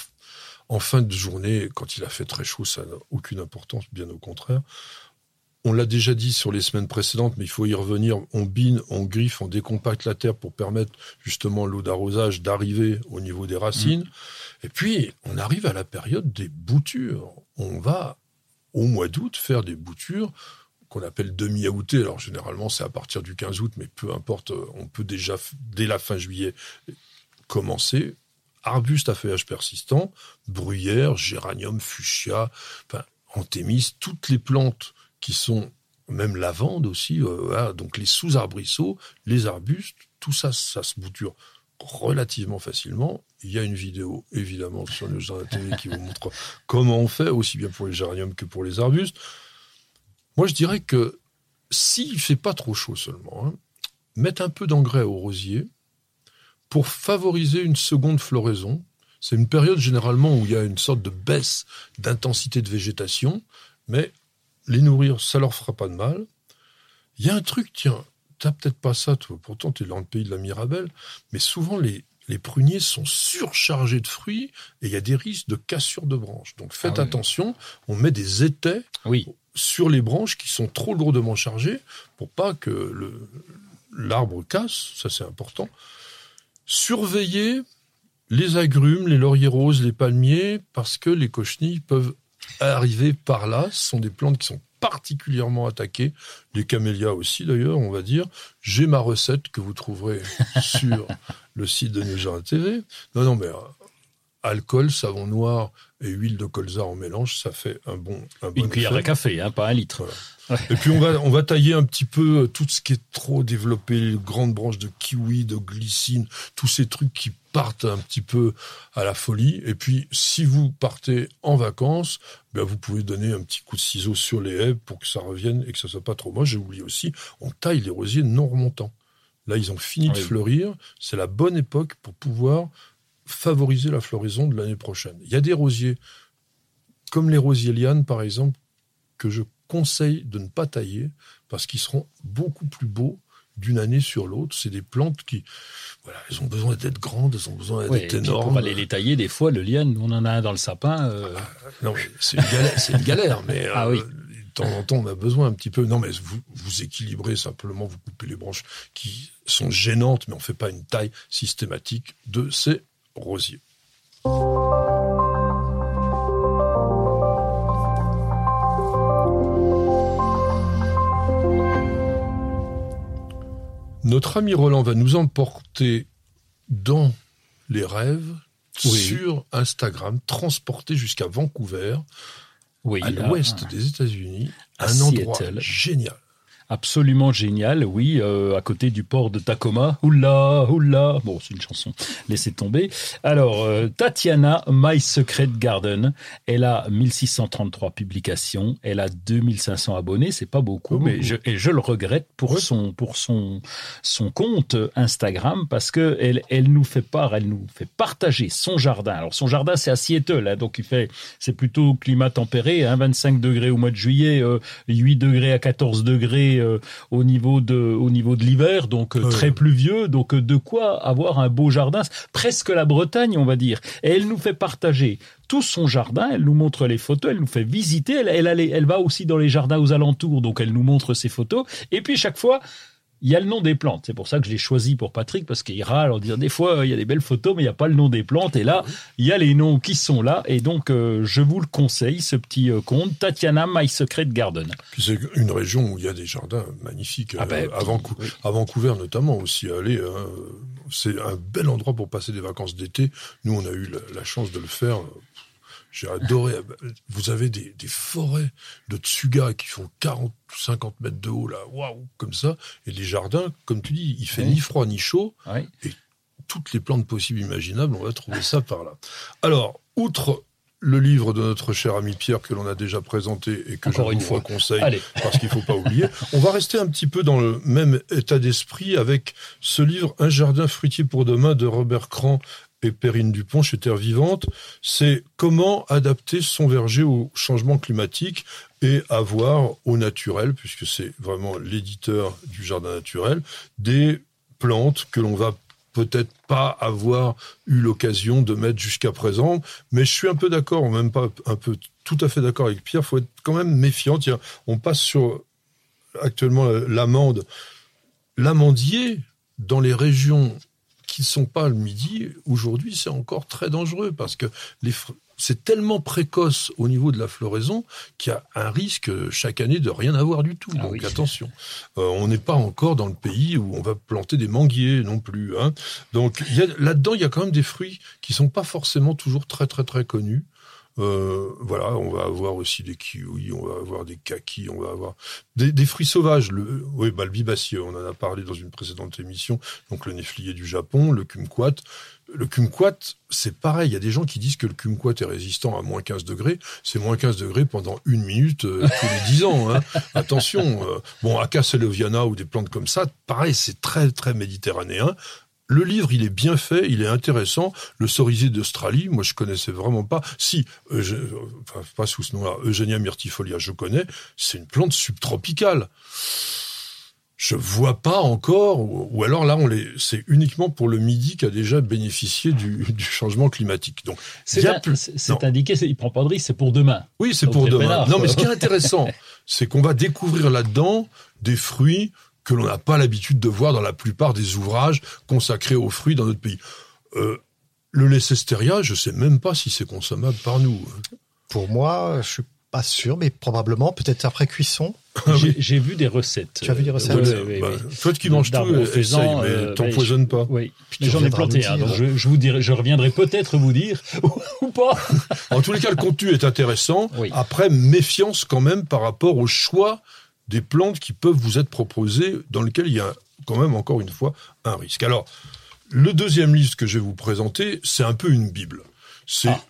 en fin de journée, quand il a fait très chaud, ça n'a aucune importance, bien au contraire. On l'a déjà dit sur les semaines précédentes, mais il faut y revenir. On bine, on griffe, on décompacte la terre pour permettre justement l'eau d'arrosage d'arriver au niveau des racines. Et puis, on arrive à la période des boutures. On va, au mois d'août, faire des boutures qu'on appelle demi-aoûtées. Alors, généralement, c'est à partir du 15 août, mais peu importe, on peut déjà, dès la fin juillet, commencer. Arbustes à feuillage persistant, bruyère, géranium, fuchsia, enfin, anthémis, toutes les plantes qui sont, même lavande aussi, euh, donc les sous-arbrisseaux, les arbustes, tout ça, ça se bouture relativement facilement. Il y a une vidéo, évidemment, sur le jardin télé qui vous montre *laughs* comment on fait, aussi bien pour les géraniums que pour les arbustes. Moi, je dirais que s'il fait pas trop chaud seulement, hein, mettre un peu d'engrais au rosier pour favoriser une seconde floraison. C'est une période généralement où il y a une sorte de baisse d'intensité de végétation, mais les nourrir, ça leur fera pas de mal. Il y a un truc, tiens, t'as peut-être pas ça, toi, pourtant tu es dans le pays de la Mirabelle, mais souvent les, les pruniers sont surchargés de fruits et il y a des risques de cassure de branches. Donc faites Ah oui. attention, on met des étais Oui. sur les branches qui sont trop lourdement chargées pour pas que l'arbre casse, ça c'est important. Surveillez les agrumes, les lauriers roses, les palmiers, parce que les cochenilles peuvent arriver par là. Ce sont des plantes qui sont particulièrement attaquées, les camélias aussi d'ailleurs, on va dire. J'ai ma recette que vous trouverez *laughs* sur le site de Neugin TV. Non, non, mais euh, alcool, savon noir et huile de colza en mélange, ça fait un bon, un bon Une cuillère à café, hein, pas un litre. Et puis on va, on va tailler un petit peu euh, tout ce qui est trop développé, les grandes branches de kiwi, de glycine, tous ces trucs qui partent un petit peu à la folie. Et puis si vous partez en vacances, ben vous pouvez donner un petit coup de ciseau sur les haies pour que ça revienne et que ça soit pas trop moche. J'ai oublié aussi, on taille les rosiers non remontants. Là, ils ont fini de fleurir. C'est la bonne époque pour pouvoir favoriser la floraison de l'année prochaine. Il y a des rosiers, comme les rosiers lianes, par exemple, que je conseille de ne pas tailler parce qu'ils seront beaucoup plus beaux d'une année sur l'autre. C'est des plantes qui, voilà, elles ont besoin d'être grandes, elles ont besoin Ouais, d'être puis énormes. pour aller les tailler, des fois, le liane, on en a un dans le sapin. euh, Non, mais c'est une galère, c'est une galère, mais *laughs* Ah euh, oui. de temps en temps, on a besoin un petit peu. Non, mais vous, vous équilibrez simplement, vous coupez les branches qui sont gênantes, mais on fait pas une taille systématique de ces rosiers. Notre ami Roland va nous emporter dans les rêves Oui. sur Instagram, transporter jusqu'à Vancouver Oui, à l'ouest des États-Unis, un endroit Seattle. génial. Absolument génial, oui, euh, à côté du port de Tacoma. Oula, oula. Bon, c'est une chanson, laissez tomber. Alors, euh, Tatiana, My Secret Garden, elle a 1633 publications, elle a 2500 abonnés, c'est pas beaucoup, Pas mais je, et je le regrette pour son pour son son compte Instagram parce que elle elle nous fait part, elle nous fait partager son jardin. Alors son jardin c'est à Seattle, hein, donc il fait c'est plutôt climat tempéré, hein, 25 degrés au mois de juillet, euh, 8 degrés à 14 degrés euh, au niveau de au niveau de l'hiver, donc euh, très pluvieux, donc euh, de quoi avoir un beau jardin, presque la Bretagne on va dire. Et elle nous fait partager tout son jardin, elle nous montre les photos, elle nous fait visiter, elle, elle, allait- elle va aussi dans les jardins aux alentours, donc elle nous montre ses photos. Et puis chaque fois, il y a le nom des plantes. C'est pour ça que je l'ai choisi pour Patrick, parce qu'il râle en disant des fois, il y a des belles photos, mais il n'y a pas le nom des plantes. Et là, il y a les noms qui sont là. Et donc, euh, je vous le conseille, ce petit euh, conte, Tatiana My Secret Garden. Puis c'est une région où il y a des jardins magnifiques. Ah ben, euh, à, Vancou- oui. à Vancouver notamment aussi. Allez, hein, c'est un bel endroit pour passer des vacances d'été. Nous, on a eu la, la chance de le faire. J'ai adoré. Vous avez des, des forêts de tsuga qui font 40 ou 50 mètres de haut, là, waouh, comme ça. Et les jardins, comme tu dis, il fait Oui. ni froid ni chaud. Oui. Toutes les plantes possibles imaginables, on va trouver ça par là. Alors, outre le livre de notre cher ami Pierre que l'on a déjà présenté et que Encore je une vous fois. conseille Allez. *laughs* parce qu'il faut pas oublier. On va rester un petit peu dans le même état d'esprit avec ce livre Un jardin fruitier pour demain de Robert Cran et Perrine Dupont chez Terre Vivante. C'est comment adapter son verger au changement climatique et avoir au naturel, puisque c'est vraiment l'éditeur du jardin naturel, des plantes que l'on va peut-être pas avoir eu l'occasion de mettre jusqu'à présent, mais je suis un peu d'accord, même pas un peu, tout à fait d'accord avec Pierre, faut être quand même méfiant. On passe sur actuellement l'amande. L'amandier, dans les régions qui ne sont pas le midi, aujourd'hui, c'est encore très dangereux parce que les c'est tellement précoce au niveau de la floraison qu'il y a un risque euh, chaque année de rien avoir du tout. Ah Donc oui. attention, Euh, on n'est pas encore dans le pays où on va planter des manguiers non plus. Hein. Donc là-dedans, il y a quand même des fruits qui sont pas forcément toujours très très très connus. Euh, voilà, on va avoir aussi des kiwis, on va avoir des kakis, on va avoir des, des fruits sauvages. Le, oui, bah, le on en a parlé dans une précédente émission. Donc le néflier du Japon, le kumquat. Le kumquat, c'est pareil. Il y a des gens qui disent que le kumquat est résistant à moins 15 degrés. C'est moins 15 degrés pendant une minute euh, tous les 10 ans. Hein. *laughs* Attention. euh, bon, Acacia leviana ou des plantes comme ça, pareil, c'est très très méditerranéen. Le livre, il est bien fait, il est intéressant. Le cerisier d'Australie, moi je connaissais vraiment pas. Si, euh, je- enfin, pas sous ce nom-là, Eugenia myrtifolia, je connais. C'est une plante subtropicale. Je vois pas encore, ou, alors là, on les, c'est uniquement pour le midi qui a déjà bénéficié du, du changement climatique. Donc, C'est un- plus- indiqué, c'est- il prend pas de risque, c'est pour demain. Oui, c'est pour demain. non, mais ce qui est intéressant, *laughs* c'est qu'on va découvrir là-dedans des fruits que l'on n'a pas l'habitude de voir dans la plupart des ouvrages consacrés aux fruits dans notre pays. Euh, le Leicesteria, je sais même pas si c'est consommable par nous. Pour moi, je suis pas sûr, mais probablement, peut-être après cuisson. J'ai j'ai vu des recettes. Tu as vu des recettes Oui, oui, bah, oui. Toi qui manges tout, D'arbres essaye, mais euh, t'empoisonnes pas. Oui, j'en ai planté un, dire. donc je, je vous dirai, je reviendrai peut-être vous dire *laughs* ou pas. En tous les cas, le contenu est intéressant. Oui. Après, méfiance quand même par rapport au choix des plantes qui peuvent vous être proposées, dans lesquelles il y a quand même, encore une fois, un risque. Alors, le deuxième livre que je vais vous présenter, c'est un peu une Bible. C'est Ah.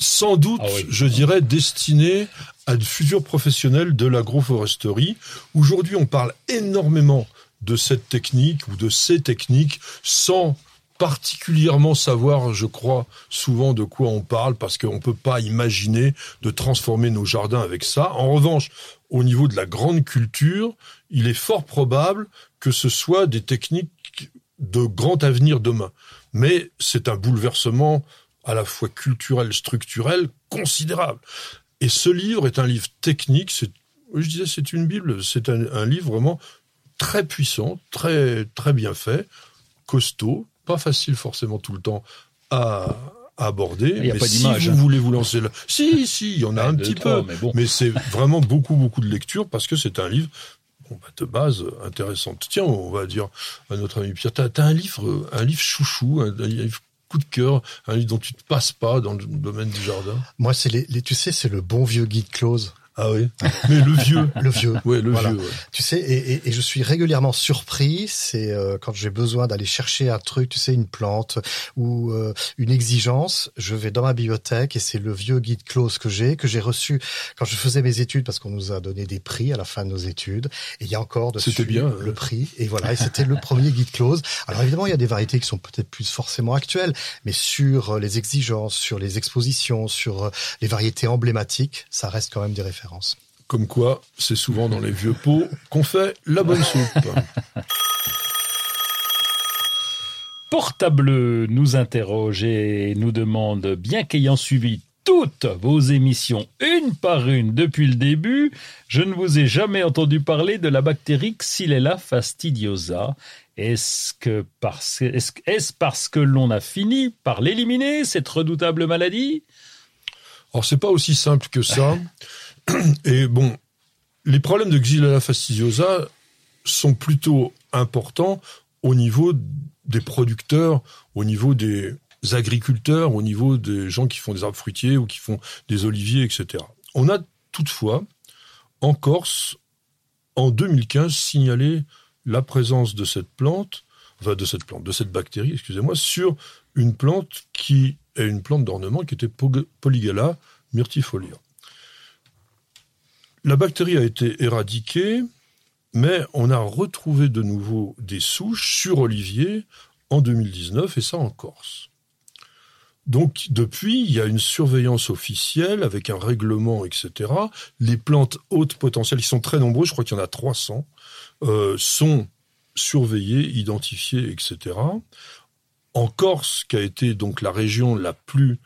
sans doute, Ah oui. je dirais, destiné à de futurs professionnels de l'agroforesterie. Aujourd'hui, on parle énormément de cette technique ou de ces techniques sans particulièrement savoir, je crois, souvent de quoi on parle parce qu'on ne peut pas imaginer de transformer nos jardins avec ça. En revanche, au niveau de la grande culture, il est fort probable que ce soit des techniques de grand avenir demain. Mais c'est un bouleversement à la fois culturel, structurel, considérable. Et ce livre est un livre technique, c'est, je disais, c'est une Bible, c'est un, un livre vraiment très puissant, très, très bien fait, costaud, pas facile forcément tout le temps à, aborder. Il y a mais pas si d'image, vous hein. voulez vous lancer là, si, si, il y en a un Deux, petit trois, peu, mais bon. mais c'est vraiment beaucoup, beaucoup de lecture parce que c'est un livre bon, bah, de base intéressante. Tiens, on va dire à notre ami Pierre, t'as as un livre, un livre chouchou, un, un livre coup de cœur, un livre dont tu te passes pas dans le domaine du jardin? Moi, c'est les, les, tu sais, c'est le bon vieux guide close. Ah oui. Mais le vieux. le vieux. Ouais, le Voilà. vieux. ouais. Tu sais, et, et, et je suis régulièrement surpris. C'est euh, quand j'ai besoin d'aller chercher un truc, tu sais, une plante ou euh, une exigence. Je vais dans ma bibliothèque et c'est le vieux guide close que j'ai, que j'ai reçu quand je faisais mes études, parce qu'on nous a donné des prix à la fin de nos études. Et il y a encore dessus bien, le ouais. prix. Et voilà, et c'était le premier guide close. Alors évidemment, il y a des variétés qui sont peut-être plus forcément actuelles, mais sur euh, les exigences, sur les expositions, sur euh, les variétés emblématiques, ça reste quand même des références. Comme quoi, c'est souvent dans les vieux pots qu'on fait la bonne soupe. *laughs* Portable nous interroge et nous demande, bien qu'ayant suivi toutes vos émissions une par une depuis le début, je ne vous ai jamais entendu parler de la bactérie Xylella fastidiosa. Est-ce que parce, est-ce, est-ce parce que l'on a fini par l'éliminer, cette redoutable maladie? Alors c'est pas aussi simple que ça. *laughs* Et bon, les problèmes de Xylella fastidiosa sont plutôt importants au niveau des producteurs, au niveau des agriculteurs, au niveau des gens qui font des arbres fruitiers ou qui font des oliviers, etc. On a toutefois, en Corse, en 2015, signalé la présence de cette plante, enfin de cette plante, de cette bactérie, excusez-moi, sur une plante qui est une plante d'ornement qui était Polygala myrtifolia. La bactérie a été éradiquée, mais on a retrouvé de nouveau des souches sur olivier en 2019, et ça en Corse. Donc depuis, il y a une surveillance officielle avec un règlement, etc. Les plantes hautes potentielles, qui sont très nombreuses, je crois qu'il y en a 300, euh, sont surveillées, identifiées, etc. En Corse, qui a été donc la région la plus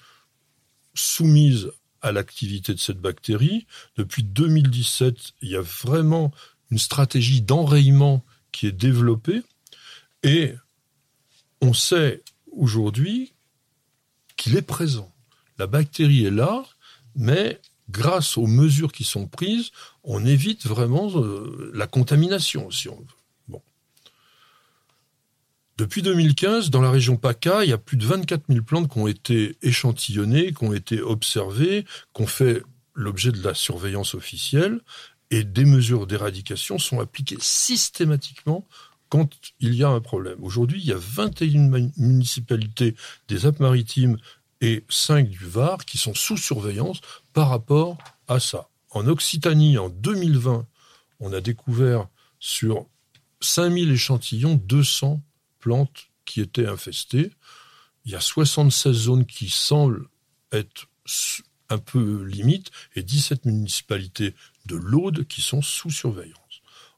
soumise à l'activité de cette bactérie, depuis 2017, il y a vraiment une stratégie d'enrayement qui est développée et on sait aujourd'hui qu'il est présent. La bactérie est là, mais grâce aux mesures qui sont prises, on évite vraiment euh, la contamination, si on veut. Depuis 2015, dans la région PACA, il y a plus de 24 000 plantes qui ont été échantillonnées, qui ont été observées, qui ont fait l'objet de la surveillance officielle, et des mesures d'éradication sont appliquées systématiquement quand il y a un problème. Aujourd'hui, il y a 21 ma- municipalités des Alpes-Maritimes et 5 du Var qui sont sous surveillance par rapport à ça. En Occitanie, en 2020, on a découvert sur 5000 échantillons 200 plantes qui étaient infestées. Il y a 76 zones qui semblent être un peu limites et 17 municipalités de l'Aude qui sont sous surveillance.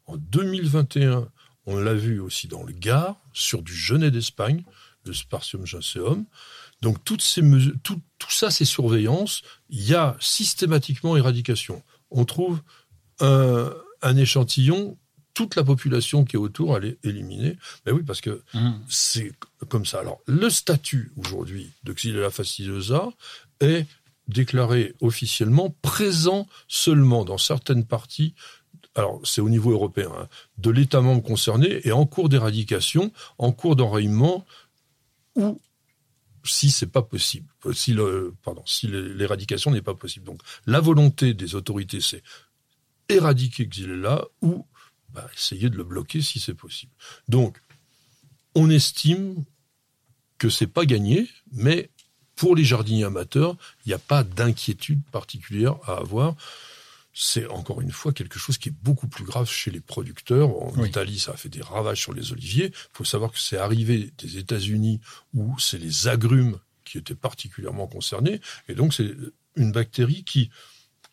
En 2021, on l'a vu aussi dans le Gard, sur du genêt d'Espagne, le Spartium ginseum. Donc toutes ces mesures, tout, ça, c'est surveillance. Il y a systématiquement éradication. On trouve un échantillon, toute la population qui est autour, elle est éliminée. Mais oui, parce que c'est comme ça. Alors, le statut aujourd'hui de Xylella fastidiosa est déclaré officiellement présent seulement dans certaines parties alors c'est au niveau européen, hein, de l'État membre concerné et en cours d'éradication, en cours d'enrayement, ou si c'est pas possible, euh, si le, pardon, si l'éradication n'est pas possible. Donc la volonté des autorités, c'est éradiquer Xylella ou bah, essayer de le bloquer si c'est possible. Donc on estime que c'est pas gagné, mais pour les jardiniers amateurs, il n'y a pas d'inquiétude particulière à avoir c'est encore une fois quelque chose qui est beaucoup plus grave chez les producteurs. En Oui. Italie, ça a fait des ravages sur les oliviers. Il faut savoir que c'est arrivé des États-Unis où c'est les agrumes qui étaient particulièrement concernés. Et donc, c'est une bactérie qui,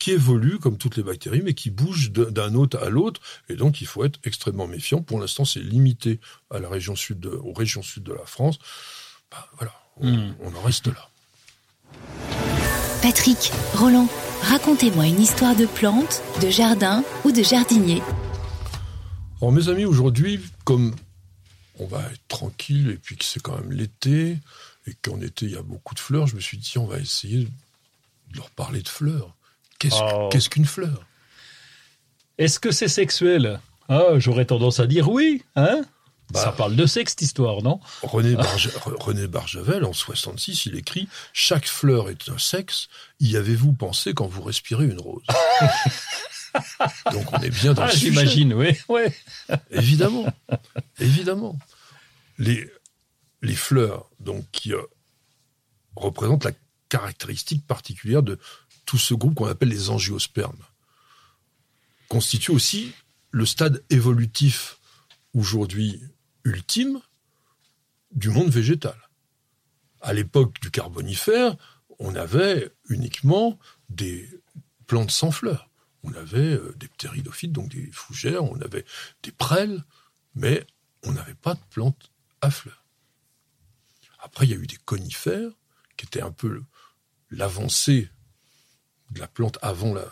qui évolue comme toutes les bactéries, mais qui bouge d'un hôte à l'autre. Et donc, il faut être extrêmement méfiant. Pour l'instant, c'est limité à la région sud de, aux régions sud de la France. Bah, voilà, on, Mm. on en reste là. Patrick, Roland, racontez-moi une histoire de plante, de jardin ou de jardinier. Alors mes amis, aujourd'hui, comme on va être tranquille et puis que c'est quand même l'été et qu'en été il y a beaucoup de fleurs, je me suis dit on va essayer de leur parler de fleurs. Qu'est-ce Oh. qu'est-ce qu'une fleur? Est-ce que c'est sexuel? Ah, j'aurais tendance à dire oui, hein? Bah, Ça parle de sexe, cette histoire, non? René, Barge- René Barjavel, en 66, il écrit « Chaque fleur est un sexe, y avez-vous pensé quand vous respirez une rose *laughs* ?» Donc on est bien dans Ah, j'imagine, oui. Ouais. Évidemment, évidemment. Les, les fleurs, donc, qui euh, représentent la caractéristique particulière de tout ce groupe qu'on appelle les angiospermes, constituent aussi le stade évolutif aujourd'hui ultime du monde végétal. À l'époque du Carbonifère, on avait uniquement des plantes sans fleurs. On avait euh, des ptéridophytes, donc des fougères, on avait des prêles, mais on n'avait pas de plantes à fleurs. Après, il y a eu des conifères, qui étaient un peu l'avancée de la plante avant la,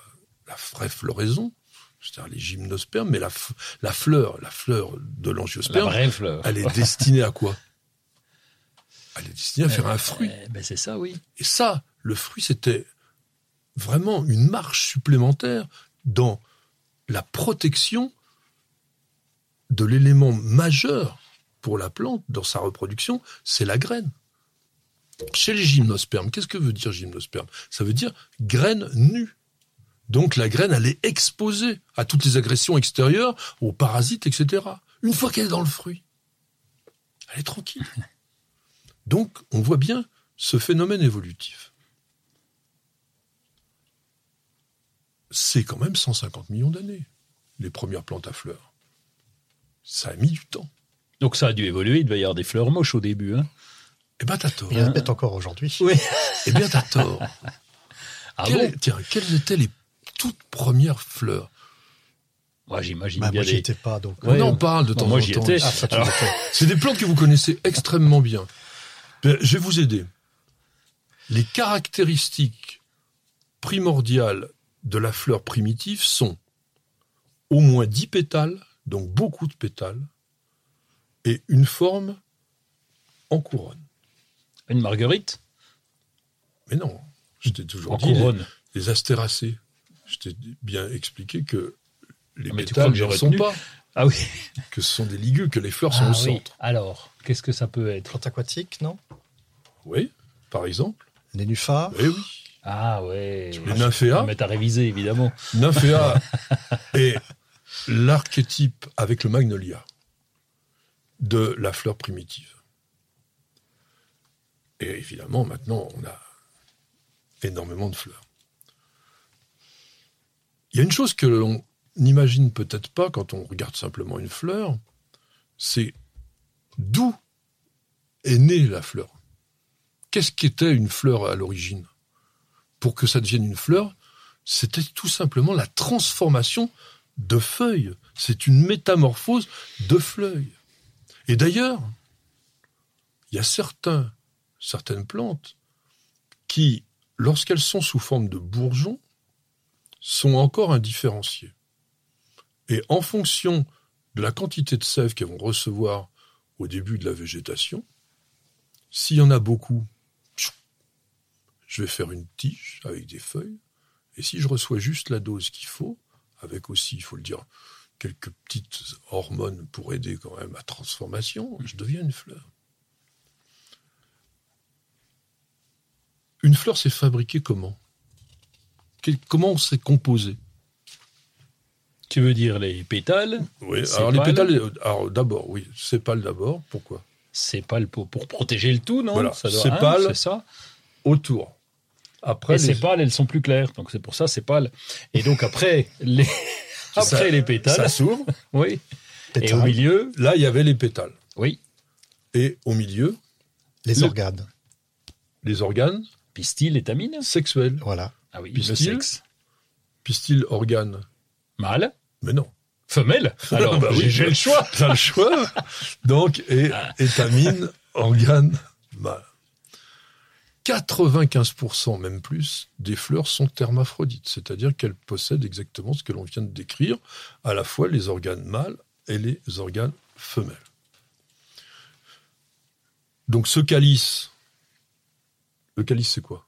la vraie floraison, c'est-à-dire les gymnospermes, mais la, fleur, la fleur de La l'angiosperme, vraie fleur. elle est destinée à quoi? Elle est destinée à faire un fruit. Eh ben, c'est ça, oui. Et ça, le fruit, c'était vraiment une marche supplémentaire dans la protection de l'élément majeur pour la plante dans sa reproduction, c'est la graine. Chez les gymnospermes, qu'est-ce que veut dire gymnosperme? Ça veut dire graine nue. Donc la graine, elle est exposée à toutes les agressions extérieures, aux parasites, etc. Une fois qu'elle est dans le fruit, elle est tranquille. *laughs* Donc on voit bien ce phénomène évolutif. C'est quand même 150 millions d'années, les premières plantes à fleurs. Ça a mis du temps. Donc ça a dû évoluer, il devait y avoir des fleurs moches au début. Hein. Eh ben t'as tort. Il y en a peut-être encore aujourd'hui. Oui. *laughs* Eh bien t'as tort. Ah bon Tiens, quelles étaient les toutes premières fleurs? Moi, j'imagine Bah, bien moi, j'y des... étais pas, donc. Ouais, On en ouais. parle de Bon, temps moi, en j'y temps. étais. Ah, Alors-. C'est des plantes que vous connaissez extrêmement bien. Ben, je vais vous aider. Les caractéristiques primordiales de la fleur primitive sont au moins 10 pétales, donc beaucoup de pétales, et une forme en couronne. Une marguerite Mais non, je t'ai toujours en dit, les, couronne. les astéracées. Je t'ai bien expliqué que les Ah, mais pétales ne sont pas, Ah oui. que ce sont des ligules, que les fleurs sont Ah au oui. centre. Alors, qu'est-ce que ça peut être Plante aquatique, non? Oui, par exemple. Nénuphar Oui, oui. Ah ouais. Les nymphéas. On mettre à réviser, évidemment. Nymphéa *laughs* est l'archétype avec le magnolia de la fleur primitive. Et évidemment, maintenant, on a énormément de fleurs. Il y a une chose que l'on n'imagine peut-être pas quand on regarde simplement une fleur, c'est d'où est née la fleur. Qu'est-ce qu'était une fleur à l'origine? Pour que ça devienne une fleur, c'était tout simplement la transformation de feuilles. C'est une métamorphose de feuilles. Et d'ailleurs, il y a certains, certaines plantes qui, lorsqu'elles sont sous forme de bourgeons, sont encore indifférenciées. Et en fonction de la quantité de sève qu'elles vont recevoir au début de la végétation, s'il y en a beaucoup, je vais faire une tige avec des feuilles. Et si je reçois juste la dose qu'il faut, avec aussi, il faut le dire, quelques petites hormones pour aider quand même à transformation, je deviens une fleur. Une fleur, c'est fabriqué comment? Quel- Comment c'est composé Tu veux dire les pétales? Oui, Sépales. alors les pétales, alors d'abord, oui, sépales d'abord, pourquoi? Le pour, pour protéger le tout, non? Voilà, ça doit, sépales. c'est ça. Autour. Après, Et les- ces pâles, elles sont plus claires, donc c'est pour ça c'est pâle. Et donc après les *laughs* après ça- les pétales, ça s'ouvre. oui. Et au milieu, Là, il y avait les pétales. oui, Et au milieu, les le- organes. les organes pistil, étamine. sexuels. Voilà. Ah oui, Pistil. le sexe. Pistil, organe. Mâle, Mais non. femelle. *laughs* Alors Bah oui, j'ai j'ai le choix. T'as le choix. Donc, et Ah. étamine, organe, mâle. 95%, même plus, des fleurs sont hermaphrodites, c'est-à-dire qu'elles possèdent exactement ce que l'on vient de décrire, à la fois les organes mâles et les organes femelles. Donc ce calice, le calice c'est quoi?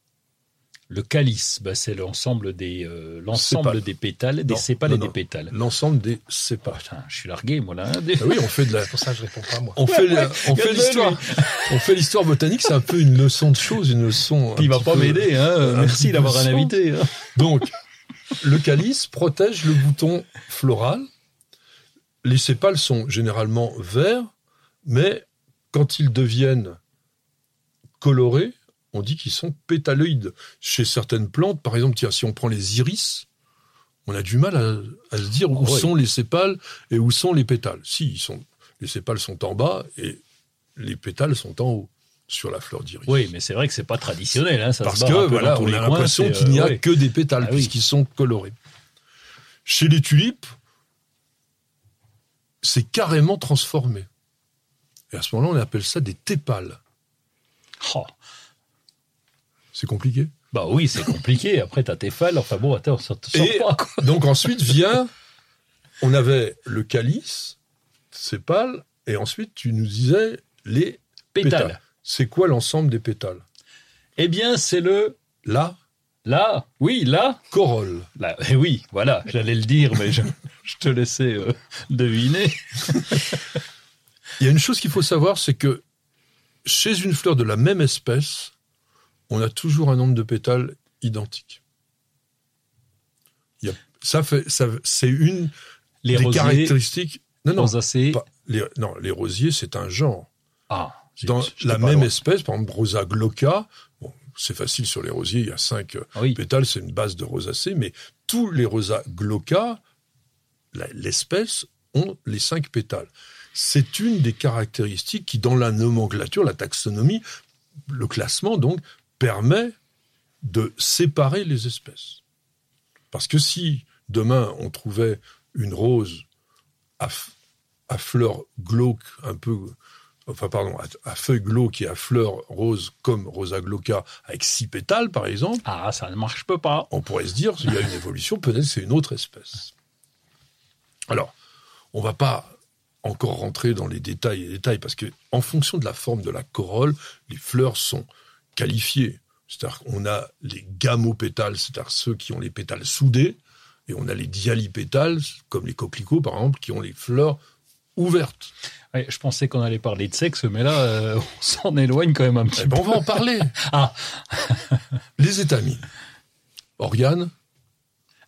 Le calice, bah, c'est l'ensemble des euh, l'ensemble Sépales. des pétales, des Non, sépales non, et des pétales. L'ensemble des sépales. Putain, je suis largué, moi là. hein, des- Ah oui, on fait de la, C'est pour ça que je réponds pas moi. on fait, on l'histoire, on fait l'histoire botanique, c'est un peu une leçon de choses, une leçon. il va pas peu- m'aider, hein. Merci d'avoir un invité. hein. Donc, le calice protège le bouton floral. Les sépales sont généralement verts, mais quand ils deviennent colorés, on dit qu'ils sont pétaloïdes. Chez certaines plantes, par exemple, tiens, si on prend les iris, on a du mal à, à se dire où Ah ouais. sont les sépales et où sont les pétales. Si, ils sont, les sépales sont en bas et les pétales sont en haut sur la fleur d'iris. Oui, mais c'est vrai que c'est pas traditionnel, hein. Ça Parce se que voilà, on les a l'impression qu'il n'y a euh, ouais. que des pétales Ah oui. puisqu'ils sont colorés. Chez les tulipes, c'est carrément transformé. Et à ce moment-là, on appelle ça des tépales. Oh. C'est compliqué. Bah oui, c'est compliqué. Après, t'as tes fals. Enfin bon, attends, te sort Et- pas, quoi. *laughs* Donc ensuite vient, on avait le calice, sépales, et ensuite tu nous disais les Pétales. pétales. C'est quoi l'ensemble des pétales? Eh bien, c'est le La là. Oui, là. corolle. Là, eh oui, voilà, j'allais le dire, mais je, je te laissais euh, deviner. *laughs* Il y a une chose qu'il faut savoir, c'est que chez une fleur de la même espèce, on a toujours un nombre de pétales identique. Ça fait, ça, c'est une Les des rosiers, caractéristiques. Non, non, pas- les, non, les rosiers, c'est un genre. Ah, Dans la même loin. espèce, par exemple, Rosa glauca, bon, c'est facile sur les rosiers, il y a cinq euh, oui. pétales, c'est une base de rosacée, mais tous les Rosa glauca, la- l'espèce, ont les cinq pétales. C'est une des caractéristiques qui, dans la nomenclature, la taxonomie, le classement, donc, permet de séparer les espèces. Parce que si demain on trouvait une rose à, fleurs glauques, un peu, enfin pardon, à, à feuilles glauques et à fleurs roses comme Rosa glauca avec six pétales par exemple, Ah, ça ne marche pas. on pourrait se dire qu'il y a une évolution, peut-être c'est une autre espèce. Alors, on va pas encore rentrer dans les détails et détails parce que en fonction de la forme de la corolle, les fleurs sont qualifiées. C'est-à-dire qu'on a les gamopétales, c'est-à-dire ceux qui ont les pétales soudés, et on a les dialipétales, comme les coquelicots par exemple, qui ont les fleurs ouvertes. Ouais, je pensais qu'on allait parler de sexe, mais là, euh, on s'en éloigne quand même un petit Eh ben, peu. on va en parler. *laughs* Ah. *laughs* les étamines. Organes,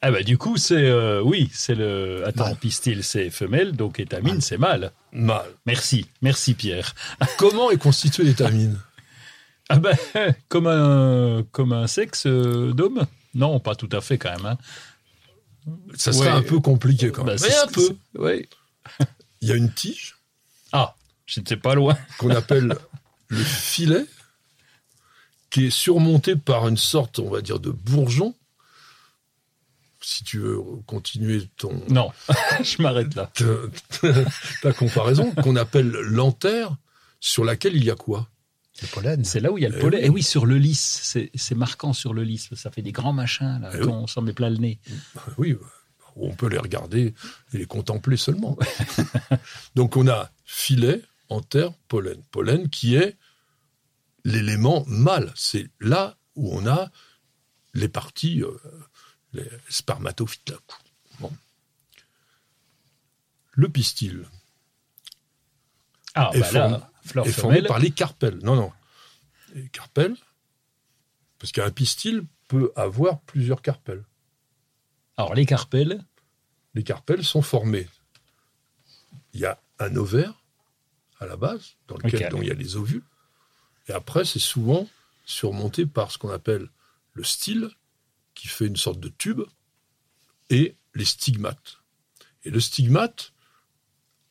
Ah bah du coup, c'est euh, oui, c'est le. Attends, Mâle. pistil, c'est femelle, donc étamine, Mâle. c'est mâle. mâles. Merci, merci Pierre. Comment est constituée l'étamine? Ah ben, *laughs* comme un comme un sexe euh, d'homme? Non, pas tout à fait quand même. Hein. Ça serait Ouais. un peu compliqué quand même. Bah, Mais c'est- un peu. Ouais. Il y a une tige? Ah, j'étais pas loin. *laughs* qu'on appelle le filet, qui est surmonté par une sorte, on va dire, de bourgeon. Si tu veux continuer ton, Non, *laughs* je m'arrête là. ta, ta comparaison, qu'on appelle l'antère, sur laquelle il y a quoi? Le pollen. C'est là où il y a le Eh pollen. Et oui, sur le lys, c'est marquant sur le lys. Ça fait des grands machins là, Eh quand on s'en met plein le nez. Oui, on peut les regarder et les contempler seulement. *laughs* Donc on a filet, antère, pollen. Pollen qui est l'élément mâle. C'est là où on a les parties, euh, les spermatophytes. Là. Bon. Le pistil Ah, est, bah là, fleur est formé femelle. par les carpelles. Non, non. Les carpelles, parce qu'un pistil peut avoir plusieurs carpelles. Alors les carpelles, les carpelles sont formées. Il y a un ovaire à la base, dans lequel dont il y a les ovules. Et après, c'est souvent surmonté par ce qu'on appelle le style, qui fait une sorte de tube, et les stigmates. Et le stigmate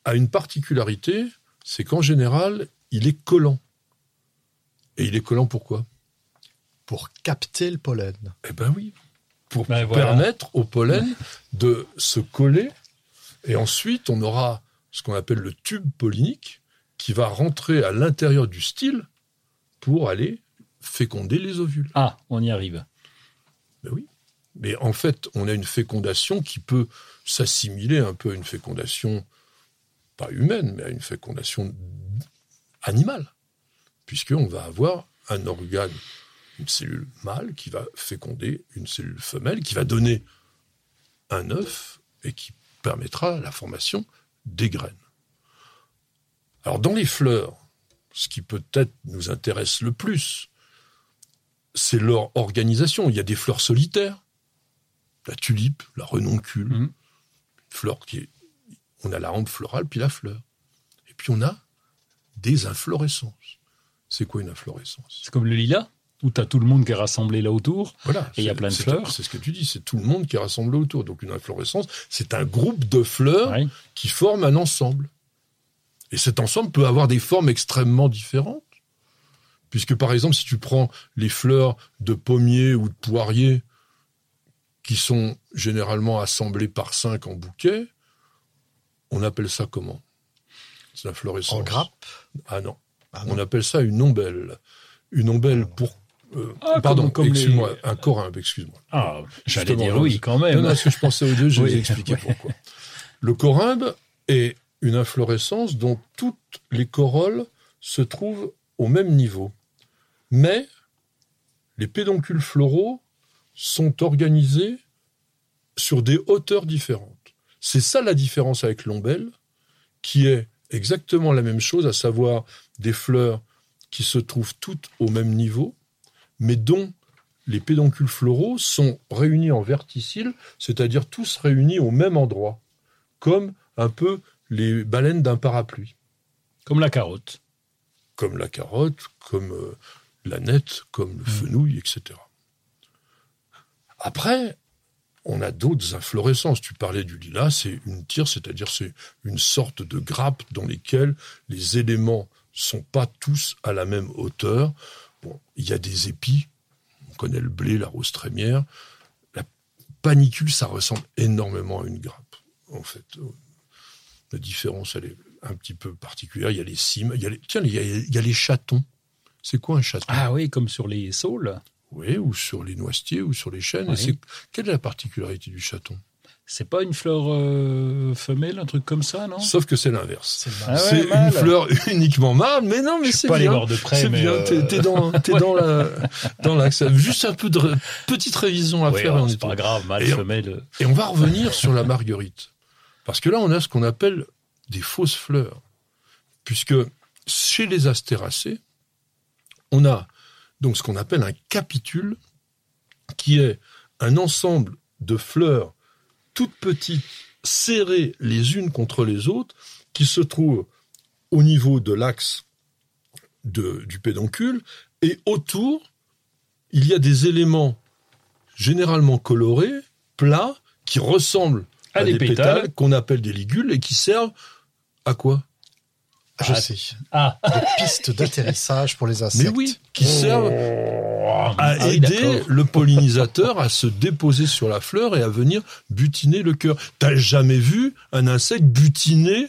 a une particularité, c'est qu'en général, il est collant. Et il est collant pourquoi? Pour capter le pollen. Eh ben oui, pour Ben voilà. permettre au pollen *laughs* de se coller. Et ensuite, on aura ce qu'on appelle le tube pollinique qui va rentrer à l'intérieur du style pour aller féconder les ovules. ah, on y arrive. Ben oui. Mais en fait, on a une fécondation qui peut s'assimiler un peu à une fécondation, pas humaine, mais à une fécondation animale. Puisqu'on va avoir un organe une cellule mâle qui va féconder une cellule femelle, qui va donner un œuf et qui permettra la formation des graines. Alors dans les fleurs, ce qui peut-être nous intéresse le plus, c'est leur organisation. Il y a des fleurs solitaires, la tulipe, la renoncule, Mhm. une fleur qui est... On a la rampe florale, puis la fleur. Et puis on a des inflorescences. C'est quoi une inflorescence? C'est comme le lilas, où tu as tout le monde qui est rassemblé là autour. Voilà. Et il y a plein de fleurs. C'est ce que tu dis, c'est tout le monde qui est rassemblé autour. Donc une inflorescence, c'est un groupe de fleurs Ouais. qui forment un ensemble. Et cet ensemble peut avoir des formes extrêmement différentes. Puisque par exemple, si tu prends les fleurs de pommier ou de poirier, qui sont généralement assemblées par cinq en bouquet, on appelle ça comment? C'est l'inflorescence. En grappe? Ah non. Ah on non. appelle ça une ombelle. Une ombelle pour... euh, Ah, pardon, les- excuse-moi, un corymbe, excuse-moi. Ah, j'allais dire non, oui, quand Non, même. non, parce que je pensais aux deux, je vais *laughs* vous expliquer *laughs* pourquoi. Le corymbe est une inflorescence dont toutes les corolles se trouvent au même niveau. Mais les pédoncules floraux sont organisés sur des hauteurs différentes. C'est ça la différence avec l'ombelle, qui est exactement la même chose, à savoir des fleurs qui se trouvent toutes au même niveau, mais dont les pédoncules floraux sont réunis en verticille, c'est-à-dire tous réunis au même endroit, comme un peu les baleines d'un parapluie, Comme la carotte. comme la carotte, comme euh, la nette, comme le fenouil, etc. Après, on a d'autres inflorescences. Tu parlais du lilas, c'est une tire, c'est-à-dire c'est une sorte de grappe dans lesquelles les éléments sont pas tous à la même hauteur. Bon, il y a des épis, on connaît le blé, la rose trémière. La panicule, ça ressemble énormément à une grappe, en fait. La différence, elle est un petit peu particulière. Il y a les cimes, il y a les, tiens, il y a, il y a les chatons. C'est quoi un chaton? Ah oui, comme sur les saules. Oui, ou sur les noisetiers, ou sur les chênes. Et Quelle est la particularité du chaton? C'est pas une fleur euh, femelle, un truc comme ça, non? Sauf que c'est l'inverse. C'est Ah ouais, une fleur *laughs* uniquement mâle, mais non, mais c'est pas allé bien. voir de près, C'est mais, bien, euh, t'es dans, *laughs* t'es dans la, dans l'axe. Juste un peu de petite révision à Oui, faire. c'est est pas tout. grave, mâle, Et on- femelle. Et on va revenir sur la marguerite. Parce que là, on a ce qu'on appelle des fausses fleurs. Puisque chez les astéracées, on a donc ce qu'on appelle un capitule, qui est un ensemble de fleurs toutes petites, serrées les unes contre les autres, qui se trouvent au niveau de l'axe du pédoncule, et autour, il y a des éléments généralement colorés, plats, qui ressemblent À à, des des, pétales. pétales, qu'on appelle des ligules et qui servent à quoi? Je Ah. sais. Ah, Des pistes d'atterrissage pour les insectes. Mais oui, qui servent à Ah aider le pollinisateur à se déposer sur la fleur et à venir butiner le cœur. T'as jamais vu un insecte butiner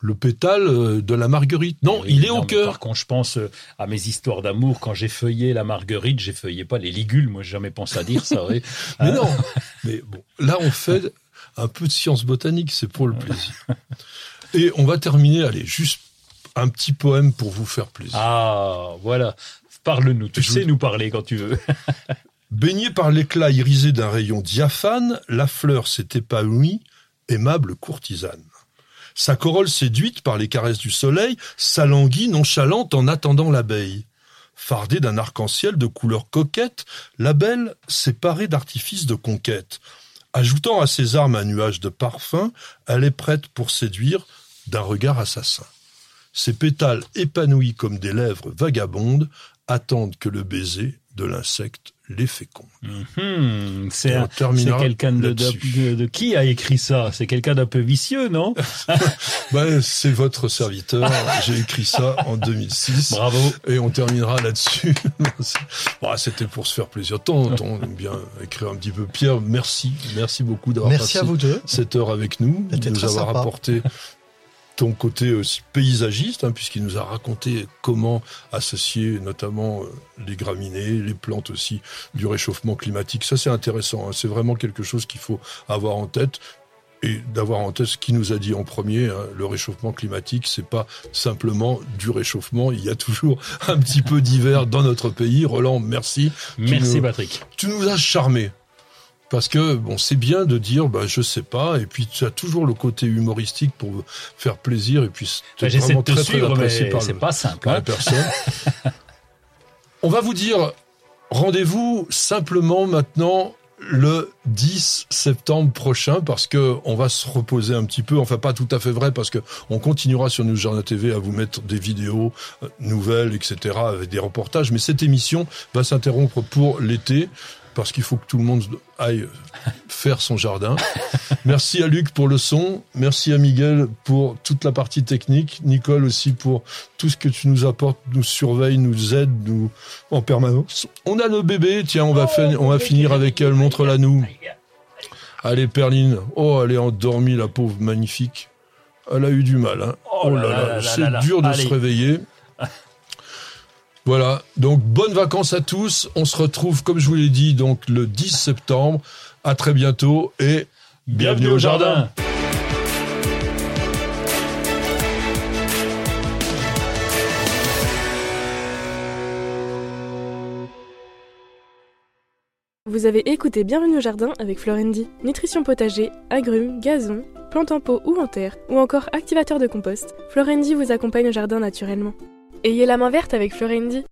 le pétale euh, de la marguerite? Non, Oui, il est non, au cœur. Par contre, je pense euh, à mes histoires d'amour. Quand j'ai feuillé la marguerite, j'ai feuillé pas les ligules. Moi, j'ai jamais pensé à dire ça. oui. *laughs* Mais Hein non. Mais bon, là, on fait un peu de science botanique, c'est pour le plaisir. Et on va terminer, allez, juste un petit poème pour vous faire plaisir. Ah, voilà. Parle-nous. Tu Je sais vous- nous parler quand tu veux. *laughs* Baignée par l'éclat irisé d'un rayon diaphane, la fleur s'est épanouie, aimable courtisane. Sa corolle séduite par les caresses du soleil s'alanguit nonchalante en attendant l'abeille. Fardée d'un arc-en-ciel de couleurs coquettes, la belle s'est parée d'artifices de conquête. Ajoutant à ses armes un nuage de parfum, elle est prête pour séduire d'un regard assassin. Ses pétales épanouis comme des lèvres vagabondes attendent que le baiser de l'insecte les féconde. Hmm, c'est quelqu'un de, de, là-dessus. de- de- qui a écrit ça? C'est quelqu'un d'un peu vicieux, non? Ouais, *laughs* c'est votre serviteur. J'ai écrit ça en 2006. Bravo. Et on terminera là-dessus. *laughs* Bon, C'était pour se faire plaisir. Tant, on aime bien écrire un petit peu. Pierre, merci. Merci beaucoup d'avoir Merci passé à vous deux. cette heure avec nous, de nous avoir sympa. apporté ton côté aussi paysagiste, hein, puisqu'il nous a raconté comment associer notamment euh, les graminées, les plantes aussi du réchauffement climatique. Ça, c'est intéressant. hein. C'est vraiment quelque chose qu'il faut avoir en tête. et d'avoir en tête ce qu'il nous a dit en premier, hein, le réchauffement climatique, c'est pas simplement du réchauffement, il y a toujours un petit peu d'hiver dans notre pays. Roland, merci. Merci nous, Patrick. Tu nous as charmé. Parce que bon, c'est bien de dire, bah, je sais pas, et puis tu as toujours le côté humoristique pour faire plaisir, et puis c'est bah, vraiment très très apprécié par c'est pas simple, hein. la personne. *laughs* On va vous dire rendez-vous simplement maintenant le 10 septembre prochain parce que on va se reposer un petit peu. Enfin, pas tout à fait vrai parce que on continuera sur News Journal TV à vous mettre des vidéos euh, nouvelles, etc., avec des reportages. Mais cette émission va s'interrompre pour l'été parce qu'il faut que tout le monde aille faire son jardin. Merci à Luc pour le son, merci à Miguel pour toute la partie technique, Nicole aussi pour tout ce que tu nous apportes, nous surveille, nous aide, nous en permanence. On a nos bébés, tiens, on va, on va finir avec elle, montre-la nous. Allez Perline, oh elle est endormie la pauvre, magnifique. Elle a eu du mal, hein. Oh, là là, c'est dur de se réveiller. Voilà, donc bonnes vacances à tous. On se retrouve, comme je vous l'ai dit, donc le 10 septembre. À très bientôt et bienvenue, au jardin. Vous avez écouté Bienvenue au jardin avec Florendi. Nutrition potager, agrumes, gazon, plantes en pot ou en terre, ou encore activateur de compost. Florendi vous accompagne au jardin naturellement. Ayez la main verte avec Florendi.